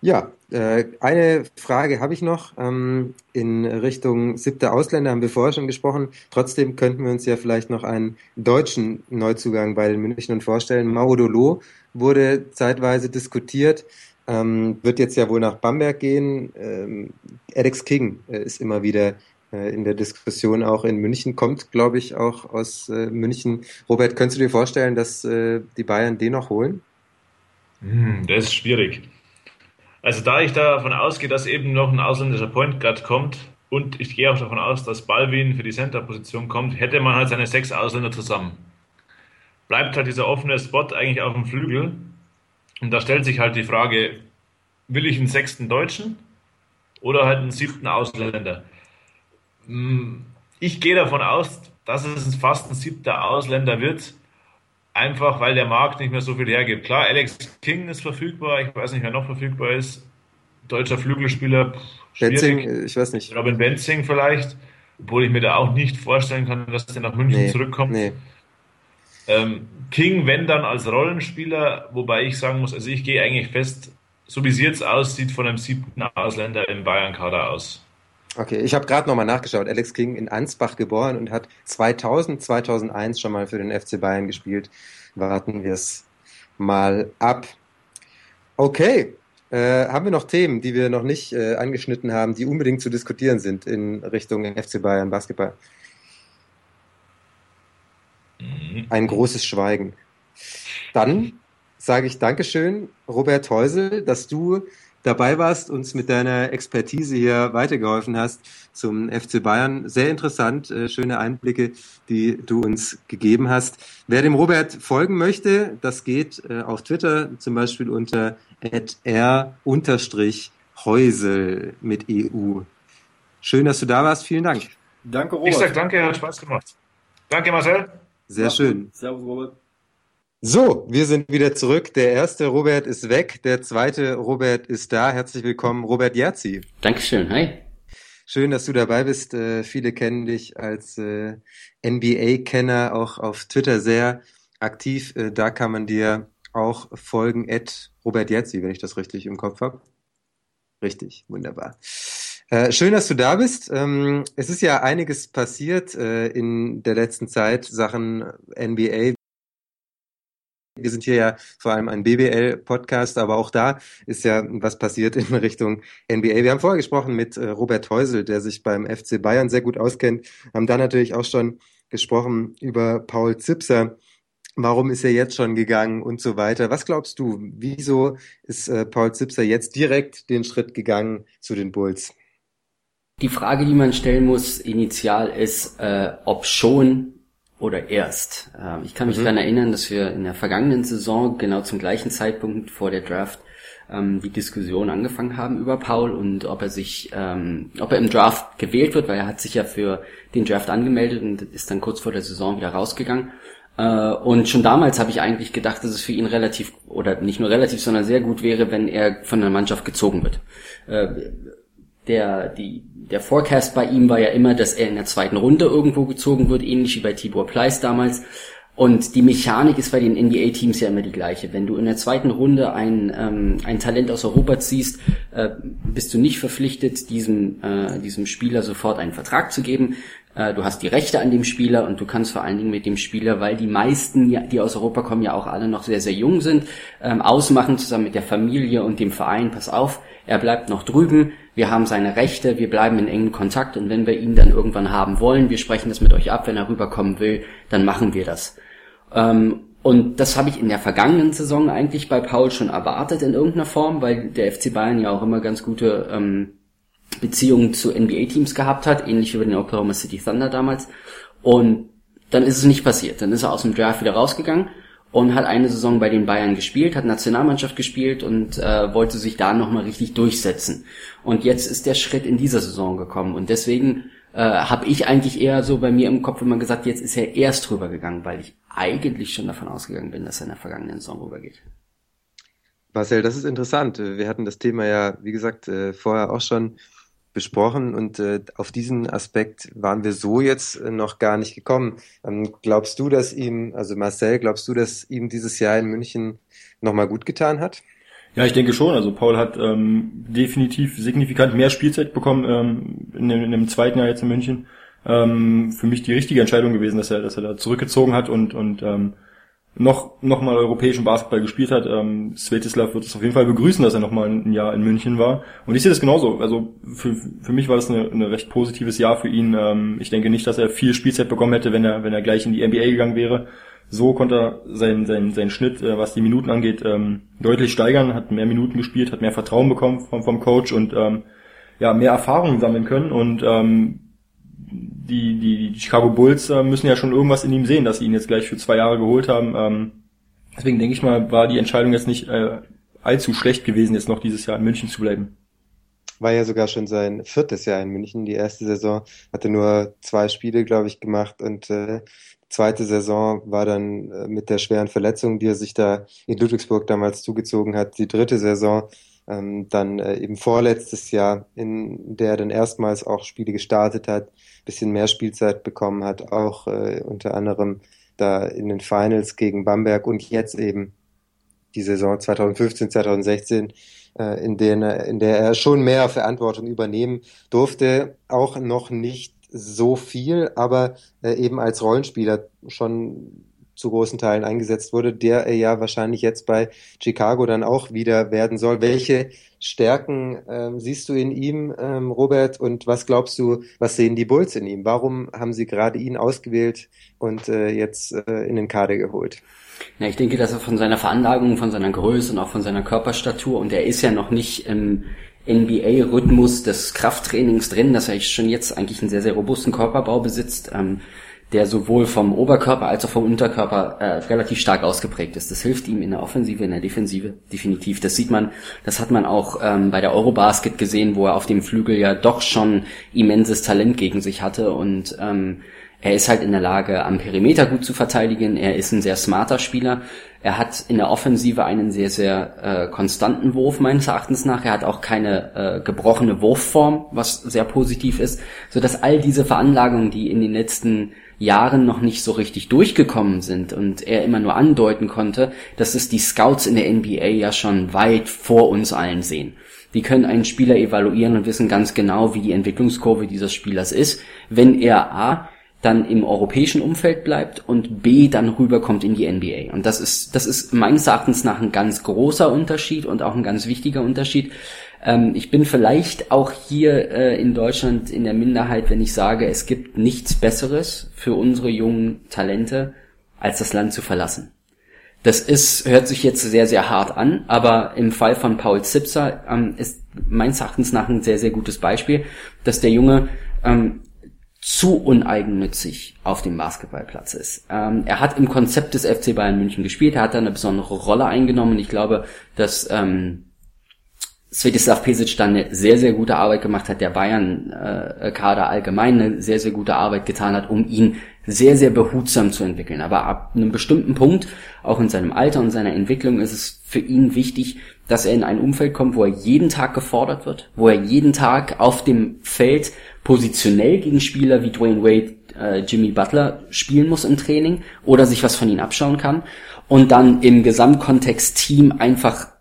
Ja, eine Frage habe ich noch ähm, in Richtung siebter Ausländer, haben wir vorher schon gesprochen. Trotzdem könnten wir uns ja vielleicht noch einen deutschen Neuzugang bei den Münchnern vorstellen. Maudolo wurde zeitweise diskutiert, ähm, wird jetzt ja wohl nach Bamberg gehen. Ähm, Alex King äh, ist immer wieder äh, in der Diskussion auch in München, kommt, glaube ich, auch aus äh, München. Robert, könntest du dir vorstellen, dass äh, die Bayern den noch holen? Hm, das ist schwierig. Also da ich davon ausgehe, dass eben noch ein ausländischer Point Guard kommt und ich gehe auch davon aus, dass Balvin für die Center-Position kommt, hätte man halt seine sechs Ausländer zusammen. Bleibt halt dieser offene Spot eigentlich auf dem Flügel und da stellt sich halt die Frage, will ich einen sechsten Deutschen oder halt einen siebten Ausländer? Hm, ich gehe davon aus, dass es fast ein siebter Ausländer wird, Einfach weil der Markt nicht mehr so viel hergibt. Klar, Alex King ist verfügbar, ich weiß nicht, wer noch verfügbar ist. Deutscher Flügelspieler. Benzing, ich weiß nicht. Robin Benzing vielleicht, obwohl ich mir da auch nicht vorstellen kann, dass der nach München nee, zurückkommt. Nee. Ähm, King, wenn dann als Rollenspieler, wobei ich sagen muss, also ich gehe eigentlich fest, so wie es jetzt aussieht, von einem siebten Ausländer im Bayern-Kader aus. Okay, ich habe gerade nochmal nachgeschaut. Alex King in Ansbach geboren und hat 2000, 2001 schon mal für den FC Bayern gespielt. Warten wir es mal ab. Okay, äh, haben wir noch Themen, die wir noch nicht äh, angeschnitten haben, die unbedingt zu diskutieren sind in Richtung FC Bayern Basketball? Mhm. Ein großes Schweigen. Dann sage ich Dankeschön, Robert Heusel, dass du dabei warst, uns mit deiner Expertise hier weitergeholfen hast zum FC Bayern. Sehr interessant, äh, schöne Einblicke, die du uns gegeben hast. Wer dem Robert folgen möchte, das geht äh, auf Twitter zum Beispiel unter r-häusel mit EU. Schön, dass du da warst. Vielen Dank. Danke, Robert. Ich sag danke, hat Spaß gemacht. Danke, Marcel. Sehr schön. Servus, Robert. So, wir sind wieder zurück. Der erste Robert ist weg, der zweite Robert ist da. Herzlich willkommen, Robert Jerzi. Dankeschön, hi. Schön, dass du dabei bist. Äh, viele kennen dich als äh, NBA-Kenner, auch auf Twitter sehr aktiv. Äh, da kann man dir auch folgen, at Robert Jerzi, wenn ich das richtig im Kopf habe. Richtig, wunderbar. Äh, schön, dass du da bist. Ähm, es ist ja einiges passiert äh, in der letzten Zeit, Sachen NBA. Wir sind hier ja vor allem ein BBL-Podcast, aber auch da ist ja was passiert in Richtung NBA. Wir haben vorher gesprochen mit äh, Robert Heusel, der sich beim FC Bayern sehr gut auskennt, haben da natürlich auch schon gesprochen über Paul Zipser. Warum ist er jetzt schon gegangen und so weiter? Was glaubst du, wieso ist äh, Paul Zipser jetzt direkt den Schritt gegangen zu den Bulls? Die Frage, die man stellen muss initial ist, äh, ob schon oder erst. Ähm, ich kann mich mhm. daran erinnern, dass wir in der vergangenen Saison genau zum gleichen Zeitpunkt vor der Draft ähm, die Diskussion angefangen haben über Paul und ob er sich, ähm, ob er im Draft gewählt wird, weil er hat sich ja für den Draft angemeldet und ist dann kurz vor der Saison wieder rausgegangen. Äh, und schon damals habe ich eigentlich gedacht, dass es für ihn relativ, oder nicht nur relativ, sondern sehr gut wäre, wenn er von der Mannschaft gezogen wird. Der, die, der Forecast bei ihm war ja immer, dass er in der zweiten Runde irgendwo gezogen wird, ähnlich wie bei Tibor Pleiss damals. Und die Mechanik ist bei den NBA-Teams ja immer die gleiche. Wenn du in der zweiten Runde ein, ähm, ein Talent aus Europa ziehst, äh, bist du nicht verpflichtet, diesem, äh, diesem Spieler sofort einen Vertrag zu geben. Äh, du hast die Rechte an dem Spieler und du kannst vor allen Dingen mit dem Spieler, weil die meisten, die aus Europa kommen, ja auch alle noch sehr, sehr jung sind, ähm, ausmachen zusammen mit der Familie und dem Verein, pass auf, er bleibt noch drüben, wir haben seine Rechte, wir bleiben in engem Kontakt und wenn wir ihn dann irgendwann haben wollen, wir sprechen das mit euch ab, wenn er rüberkommen will, dann machen wir das. Ähm, und das habe ich in der vergangenen Saison eigentlich bei Paul schon erwartet in irgendeiner Form, weil der FC Bayern ja auch immer ganz gute ähm, Beziehungen zu NBA-Teams gehabt hat, ähnlich wie bei den Oklahoma City Thunder damals. Und dann ist es nicht passiert. Dann ist er aus dem Draft wieder rausgegangen und hat eine Saison bei den Bayern gespielt, hat Nationalmannschaft gespielt und äh, wollte sich da nochmal richtig durchsetzen. Und jetzt ist der Schritt in dieser Saison gekommen und deswegen äh, habe ich eigentlich eher so bei mir im Kopf immer gesagt, jetzt ist er erst rübergegangen, weil ich eigentlich schon davon ausgegangen bin, dass er in der vergangenen Saison rübergeht. Marcel, das ist interessant. Wir hatten das Thema ja, wie gesagt, äh, vorher auch schon besprochen und äh, auf diesen Aspekt waren wir so jetzt noch gar nicht gekommen. Ähm, glaubst du, dass ihm, also Marcel, glaubst du, dass ihm dieses Jahr in München nochmal gut getan hat? Ja, ich denke schon. Also Paul hat ähm, definitiv signifikant mehr Spielzeit bekommen ähm, in, dem, in dem zweiten Jahr jetzt in München. Ähm, für mich die richtige Entscheidung gewesen, dass er, dass er da zurückgezogen hat und und ähm, noch noch mal europäischen Basketball gespielt hat. Ähm, Svetislav wird es auf jeden Fall begrüßen, dass er noch mal ein Jahr in München war. Und ich sehe das genauso. Also für, für mich war das ein eine recht positives Jahr für ihn. Ähm, ich denke nicht, dass er viel Spielzeit bekommen hätte, wenn er wenn er gleich in die NBA gegangen wäre so konnte er seinen, seinen, seinen Schnitt, äh, was die Minuten angeht, ähm, deutlich steigern, hat mehr Minuten gespielt, hat mehr Vertrauen bekommen vom, vom Coach und ähm, ja, mehr Erfahrungen sammeln können und ähm, die, die, die Chicago Bulls äh, müssen ja schon irgendwas in ihm sehen, dass sie ihn jetzt gleich für zwei Jahre geholt haben. Ähm, deswegen denke ich mal, war die Entscheidung jetzt nicht äh, allzu schlecht gewesen, jetzt noch dieses Jahr in München zu bleiben war ja sogar schon sein viertes Jahr in München. Die erste Saison hatte nur zwei Spiele, glaube ich, gemacht und äh, zweite Saison war dann äh, mit der schweren Verletzung, die er sich da in Ludwigsburg damals zugezogen hat, die dritte Saison, ähm, dann äh, eben vorletztes Jahr, in der er dann erstmals auch Spiele gestartet hat, bisschen mehr Spielzeit bekommen hat, auch äh, unter anderem da in den Finals gegen Bamberg und jetzt eben die Saison 2015, 2016, äh, in, der, in der er schon mehr Verantwortung übernehmen durfte, auch noch nicht so viel, aber äh, eben als Rollenspieler schon zu großen Teilen eingesetzt wurde, der er ja wahrscheinlich jetzt bei Chicago dann auch wieder werden soll. Welche Stärken ähm, siehst du in ihm, ähm, Robert, und was glaubst du, was sehen die Bulls in ihm? Warum haben sie gerade ihn ausgewählt und äh, jetzt äh, in den Kader geholt? Ja, ich denke, dass er von seiner Veranlagung, von seiner Größe und auch von seiner Körperstatur, und er ist ja noch nicht im NBA-Rhythmus des Krafttrainings drin, dass er schon jetzt eigentlich einen sehr, sehr robusten Körperbau besitzt, ähm, der sowohl vom Oberkörper als auch vom Unterkörper äh, relativ stark ausgeprägt ist. Das hilft ihm in der Offensive, in der Defensive definitiv. Das sieht man, das hat man auch ähm, bei der Eurobasket gesehen, wo er auf dem Flügel ja doch schon immenses Talent gegen sich hatte und ähm, er ist halt in der Lage, am Perimeter gut zu verteidigen. Er ist ein sehr smarter Spieler. Er hat in der Offensive einen sehr, sehr äh, konstanten Wurf meines Erachtens nach. Er hat auch keine äh, gebrochene Wurfform, was sehr positiv ist, so dass all diese Veranlagungen, die in den letzten Jahren noch nicht so richtig durchgekommen sind und er immer nur andeuten konnte, dass es die Scouts in der NBA ja schon weit vor uns allen sehen. Die können einen Spieler evaluieren und wissen ganz genau, wie die Entwicklungskurve dieses Spielers ist, wenn er A dann im europäischen Umfeld bleibt und B dann rüberkommt in die NBA. Und das ist, das ist meines Erachtens nach ein ganz großer Unterschied und auch ein ganz wichtiger Unterschied. Ähm, ich bin vielleicht auch hier äh, in Deutschland in der Minderheit, wenn ich sage, es gibt nichts Besseres für unsere jungen Talente, als das Land zu verlassen. Das ist, hört sich jetzt sehr, sehr hart an, aber im Fall von Paul Zipser ähm, ist meines Erachtens nach ein sehr, sehr gutes Beispiel, dass der Junge ähm, zu uneigennützig auf dem Basketballplatz ist. Ähm, er hat im Konzept des FC Bayern München gespielt, er hat da eine besondere Rolle eingenommen und ich glaube, dass ähm, Svetislav Pesic dann eine sehr, sehr gute Arbeit gemacht hat, der Bayern-Kader allgemein eine sehr, sehr gute Arbeit getan hat, um ihn sehr, sehr behutsam zu entwickeln. Aber ab einem bestimmten Punkt, auch in seinem Alter und seiner Entwicklung, ist es für ihn wichtig, dass er in ein Umfeld kommt, wo er jeden Tag gefordert wird, wo er jeden Tag auf dem Feld positionell gegen Spieler wie Dwayne Wade, äh, Jimmy Butler spielen muss im Training oder sich was von ihnen abschauen kann und dann im Gesamtkontext Team einfach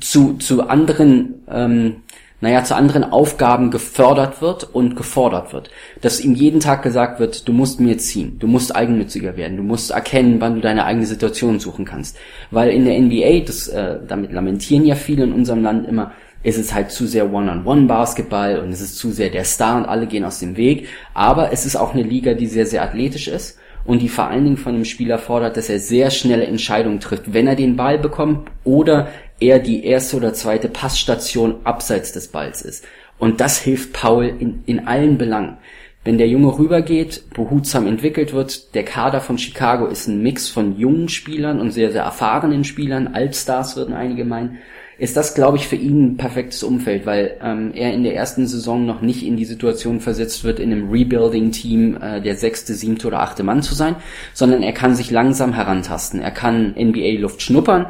zu, zu anderen, ähm, naja, zu anderen Aufgaben gefördert wird und gefordert wird. Dass ihm jeden Tag gesagt wird, du musst mir ziehen, du musst eigennütziger werden, du musst erkennen, wann du deine eigene Situation suchen kannst. Weil in der NBA, das, äh, damit lamentieren ja viele in unserem Land immer, ist es halt zu sehr One-on-One-Basketball und es ist zu sehr der Star und alle gehen aus dem Weg. Aber es ist auch eine Liga, die sehr, sehr athletisch ist und die vor allen Dingen von einem Spieler fordert, dass er sehr schnelle Entscheidungen trifft, wenn er den Ball bekommt oder er die erste oder zweite Passstation abseits des Balls ist. Und das hilft Paul in, in allen Belangen. Wenn der Junge rübergeht, behutsam entwickelt wird, der Kader von Chicago ist ein Mix von jungen Spielern und sehr, sehr erfahrenen Spielern, Altstars würden einige meinen, ist das, glaube ich, für ihn ein perfektes Umfeld, weil ähm, er in der ersten Saison noch nicht in die Situation versetzt wird, in einem Rebuilding-Team äh, der sechste, siebte oder achte Mann zu sein, sondern er kann sich langsam herantasten. Er kann NBA-Luft schnuppern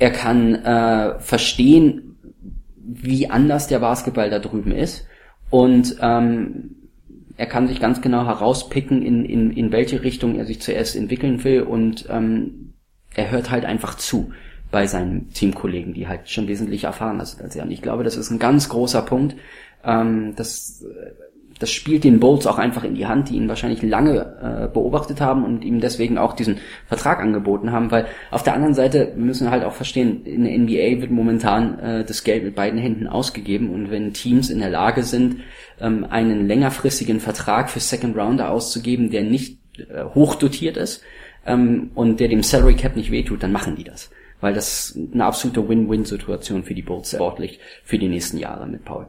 Er kann äh, verstehen, wie anders der Basketball da drüben ist. Und ähm, er kann sich ganz genau herauspicken, in, in, in welche Richtung er sich zuerst entwickeln will. Und ähm, er hört halt einfach zu bei seinen Teamkollegen, die halt schon wesentlich erfahrener sind als er. Und ich glaube, das ist ein ganz großer Punkt. Ähm, das, das spielt den Bulls auch einfach in die Hand, die ihn wahrscheinlich lange äh, beobachtet haben und ihm deswegen auch diesen Vertrag angeboten haben, weil auf der anderen Seite müssen wir halt auch verstehen, in der NBA wird momentan äh, das Geld mit beiden Händen ausgegeben und wenn Teams in der Lage sind, ähm, einen längerfristigen Vertrag für Second Rounder auszugeben, der nicht äh, hochdotiert ist ähm, und der dem Salary Cap nicht wehtut, dann machen die das weil das eine absolute Win-Win-Situation für die Bulls sportlich für die nächsten Jahre mit Paul.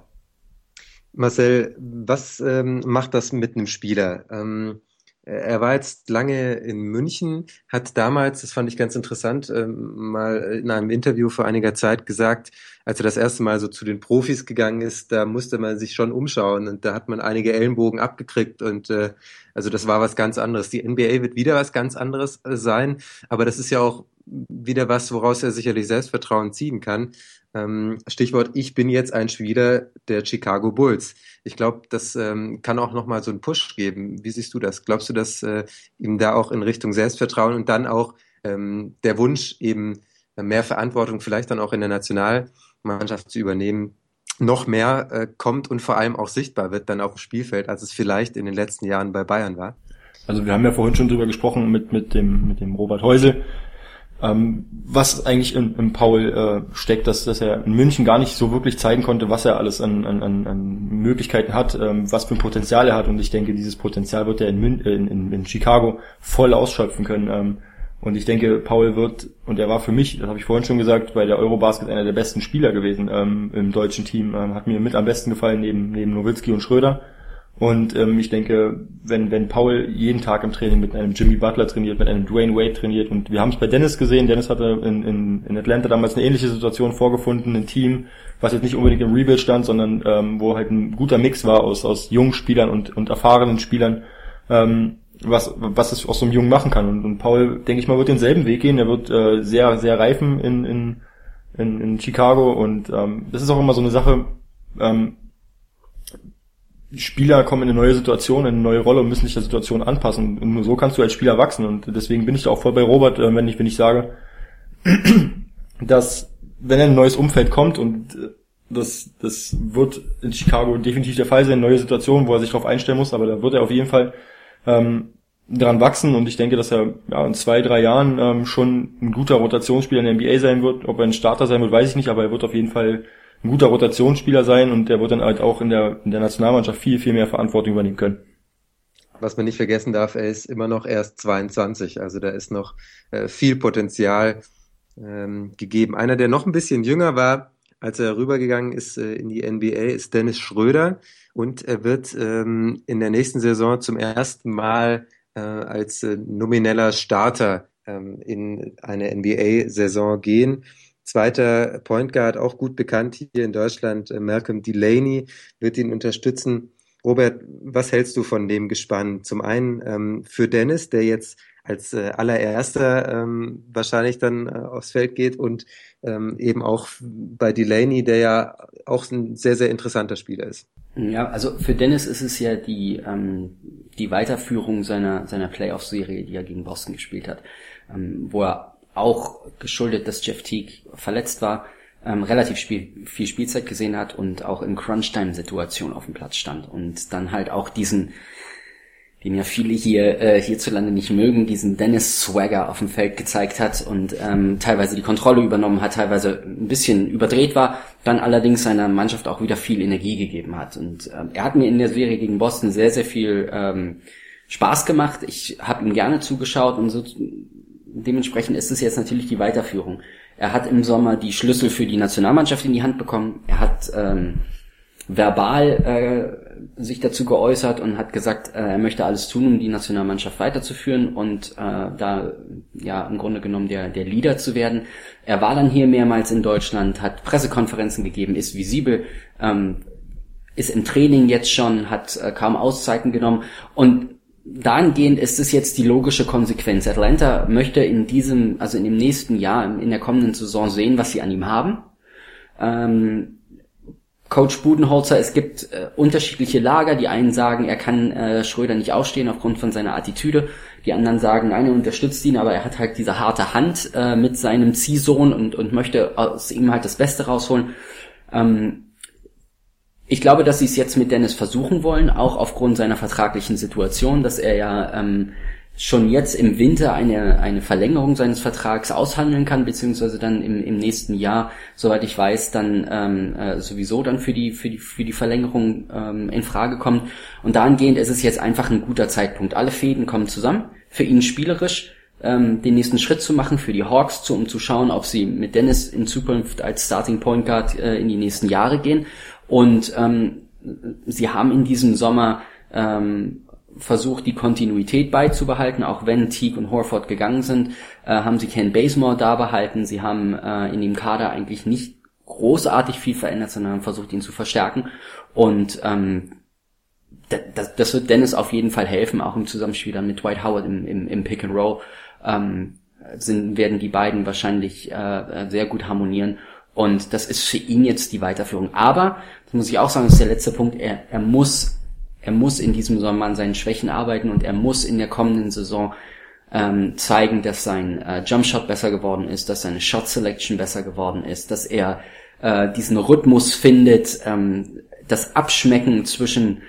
Marcel, was ähm, macht das mit einem Spieler? Ähm, er war jetzt lange in München, hat damals, das fand ich ganz interessant, ähm, mal in einem Interview vor einiger Zeit gesagt, als er das erste Mal so zu den Profis gegangen ist, da musste man sich schon umschauen und da hat man einige Ellenbogen abgekriegt und äh, also das war was ganz anderes. Die NBA wird wieder was ganz anderes äh, sein, aber das ist ja auch wieder was, woraus er sicherlich Selbstvertrauen ziehen kann. Ähm, Stichwort, ich bin jetzt ein Spieler der Chicago Bulls. Ich glaube, das ähm, kann auch nochmal so einen Push geben. Wie siehst du das? Glaubst du, dass äh, ihm da auch in Richtung Selbstvertrauen und dann auch ähm, der Wunsch, eben mehr Verantwortung vielleicht dann auch in der Nationalmannschaft zu übernehmen, noch mehr äh, kommt und vor allem auch sichtbar wird dann auf dem Spielfeld, als es vielleicht in den letzten Jahren bei Bayern war? Also wir haben ja vorhin schon drüber gesprochen mit, mit dem, mit dem Robert Heusel, ähm, was eigentlich im, im Paul äh, steckt, dass, dass er in München gar nicht so wirklich zeigen konnte, was er alles an, an, an Möglichkeiten hat, ähm, was für ein Potenzial er hat. Und ich denke, dieses Potenzial wird er in, Mün in, in, in Chicago voll ausschöpfen können. Ähm, und ich denke, Paul wird, und er war für mich, das habe ich vorhin schon gesagt, bei der Eurobasket einer der besten Spieler gewesen ähm, im deutschen Team. Ähm, hat mir mit am besten gefallen neben, neben Nowitzki und Schröder. Und ähm, ich denke, wenn, wenn Paul jeden Tag im Training mit einem Jimmy Butler trainiert, mit einem Dwayne Wade trainiert, und wir haben es bei Dennis gesehen, Dennis hatte in, in, in Atlanta damals eine ähnliche Situation vorgefunden, ein Team, was jetzt nicht unbedingt im Rebuild stand, sondern ähm, wo halt ein guter Mix war aus, aus jungen Spielern und, und erfahrenen Spielern, ähm, was, was es aus so einem Jungen machen kann. Und, und Paul, denke ich mal, wird denselben Weg gehen. Er wird äh, sehr, sehr reifen in, in, in, in Chicago und ähm, das ist auch immer so eine Sache, ähm, Spieler kommen in eine neue Situation, in eine neue Rolle und müssen sich der Situation anpassen. Und nur so kannst du als Spieler wachsen. Und deswegen bin ich da auch voll bei Robert, äh, wenn ich, wenn ich sage, dass wenn ein neues Umfeld kommt und äh, das, das wird in Chicago definitiv der Fall sein, neue Situation, wo er sich darauf einstellen muss, aber da wird er auf jeden Fall ähm, dran wachsen und ich denke, dass er ja, in zwei, drei Jahren ähm, schon ein guter Rotationsspieler in der NBA sein wird. Ob er ein Starter sein wird, weiß ich nicht, aber er wird auf jeden Fall ein guter Rotationsspieler sein und der wird dann halt auch in der, in der Nationalmannschaft viel, viel mehr Verantwortung übernehmen können. Was man nicht vergessen darf, er ist immer noch erst 22, also da ist noch äh, viel Potenzial ähm, gegeben. Einer, der noch ein bisschen jünger war, als er rübergegangen ist äh, in die NBA, ist Dennis Schröder und er wird ähm, in der nächsten Saison zum ersten Mal äh, als äh, nomineller Starter ähm, in eine NBA-Saison gehen. Zweiter Point Guard, auch gut bekannt hier in Deutschland, äh, Malcolm Delaney, wird ihn unterstützen. Robert, was hältst du von dem Gespann? Zum einen ähm, für Dennis, der jetzt als äh, allererster ähm, wahrscheinlich dann äh, aufs Feld geht und ähm, eben auch bei Delaney, der ja auch ein sehr, sehr interessanter Spieler ist. Ja, also für Dennis ist es ja die, ähm, die Weiterführung seiner, seiner Playoff-Serie, die er gegen Boston gespielt hat, ähm, wo er auch geschuldet, dass Jeff Teague verletzt war, ähm, relativ Spiel, viel Spielzeit gesehen hat und auch in Crunch-Time-Situationen auf dem Platz stand und dann halt auch diesen, den ja viele hier äh, hierzulande nicht mögen, diesen Dennis Swagger auf dem Feld gezeigt hat und ähm, teilweise die Kontrolle übernommen hat, teilweise ein bisschen überdreht war, dann allerdings seiner Mannschaft auch wieder viel Energie gegeben hat. Und ähm, er hat mir in der Serie gegen Boston sehr, sehr viel ähm, Spaß gemacht. Ich habe ihm gerne zugeschaut und so dementsprechend ist es jetzt natürlich die Weiterführung. Er hat im Sommer die Schlüssel für die Nationalmannschaft in die Hand bekommen. Er hat ähm, verbal äh, sich dazu geäußert und hat gesagt, äh, er möchte alles tun, um die Nationalmannschaft weiterzuführen und äh, da ja im Grunde genommen der, der Leader zu werden. Er war dann hier mehrmals in Deutschland, hat Pressekonferenzen gegeben, ist visibel, ähm, ist im Training jetzt schon, hat äh, kaum Auszeiten genommen und dahingehend ist es jetzt die logische Konsequenz. Atlanta möchte in diesem, also in dem nächsten Jahr, in der kommenden Saison sehen, was sie an ihm haben. Ähm, Coach Budenholzer, es gibt äh, unterschiedliche Lager. Die einen sagen, er kann äh, Schröder nicht ausstehen aufgrund von seiner Attitüde. Die anderen sagen, nein, er unterstützt ihn, aber er hat halt diese harte Hand äh, mit seinem Ziehsohn und, und möchte aus ihm halt das Beste rausholen. Ähm, ich glaube, dass sie es jetzt mit Dennis versuchen wollen, auch aufgrund seiner vertraglichen Situation, dass er ja ähm, schon jetzt im Winter eine, eine Verlängerung seines Vertrags aushandeln kann, beziehungsweise dann im, im nächsten Jahr, soweit ich weiß, dann ähm, äh, sowieso dann für die, für die, für die Verlängerung ähm, in Frage kommt. Und dahingehend ist es jetzt einfach ein guter Zeitpunkt. Alle Fäden kommen zusammen, für ihn spielerisch, ähm, den nächsten Schritt zu machen für die Hawks, zu, um zu schauen, ob sie mit Dennis in Zukunft als Starting Point Guard äh, in die nächsten Jahre gehen. Und ähm, sie haben in diesem Sommer ähm, versucht, die Kontinuität beizubehalten, auch wenn Teague und Horford gegangen sind, äh, haben sie Ken Basemore da behalten. Sie haben äh, in dem Kader eigentlich nicht großartig viel verändert, sondern haben versucht, ihn zu verstärken. Und ähm, das, das wird Dennis auf jeden Fall helfen, auch im Zusammenspiel dann mit Dwight Howard im, im, im Pick and Roll. Ähm, sind, werden die beiden wahrscheinlich äh, sehr gut harmonieren. Und das ist für ihn jetzt die Weiterführung. Aber, das muss ich auch sagen, das ist der letzte Punkt, er, er muss er muss in diesem Sommer an seinen Schwächen arbeiten und er muss in der kommenden Saison ähm, zeigen, dass sein äh, Jumpshot besser geworden ist, dass seine Shot Selection besser geworden ist, dass er äh, diesen Rhythmus findet, ähm, das Abschmecken zwischen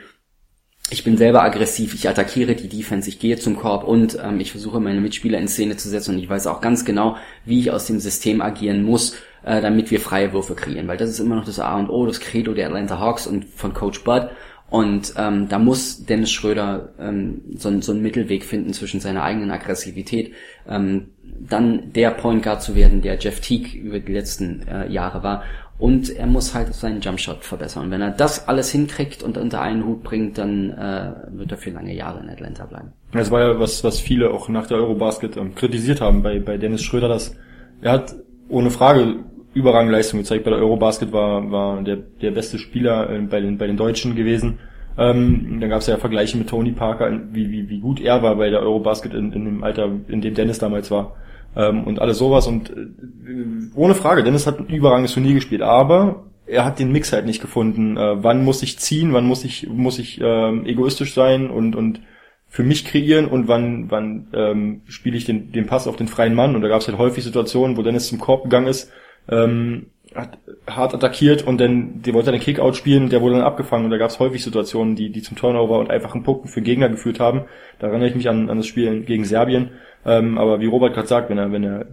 ich bin selber aggressiv, ich attackiere die Defense, ich gehe zum Korb und ähm, ich versuche meine Mitspieler in Szene zu setzen und ich weiß auch ganz genau, wie ich aus dem System agieren muss, äh, damit wir freie Würfe kreieren, weil das ist immer noch das A und O, das Credo der Atlanta Hawks und von Coach Bud und ähm, da muss Dennis Schröder ähm, so, so einen Mittelweg finden zwischen seiner eigenen Aggressivität, ähm, dann der Point Guard zu werden, der Jeff Teague über die letzten äh, Jahre war. Und er muss halt seinen Jumpshot verbessern. Und wenn er das alles hinkriegt und unter einen Hut bringt, dann äh, wird er für lange Jahre in Atlanta bleiben. Das war ja was, was viele auch nach der Eurobasket ähm, kritisiert haben bei, bei Dennis Schröder, dass er hat ohne Frage überragende Leistung gezeigt. Bei der Eurobasket war, war der, der beste Spieler äh, bei, den, bei den Deutschen gewesen. Ähm, dann gab es ja Vergleiche mit Tony Parker, wie, wie, wie gut er war bei der Eurobasket in, in dem Alter, in dem Dennis damals war. Ähm, und alles sowas. Und äh, ohne Frage, Dennis hat ein überragendes Turnier gespielt, aber er hat den Mix halt nicht gefunden. Äh, wann muss ich ziehen, wann muss ich, muss ich ähm, egoistisch sein und, und für mich kreieren und wann, wann ähm, spiele ich den, den Pass auf den freien Mann. Und da gab es halt häufig Situationen, wo Dennis zum Korb gegangen ist ähm, hat hart attackiert und dann, die wollte einen Kickout spielen, der wurde dann abgefangen und da gab es häufig Situationen, die, die zum Turnover und einfachen Punkten für Gegner geführt haben. Da erinnere ich mich an, an das Spiel gegen Serbien. Ähm, aber wie Robert gerade sagt, wenn er, wenn er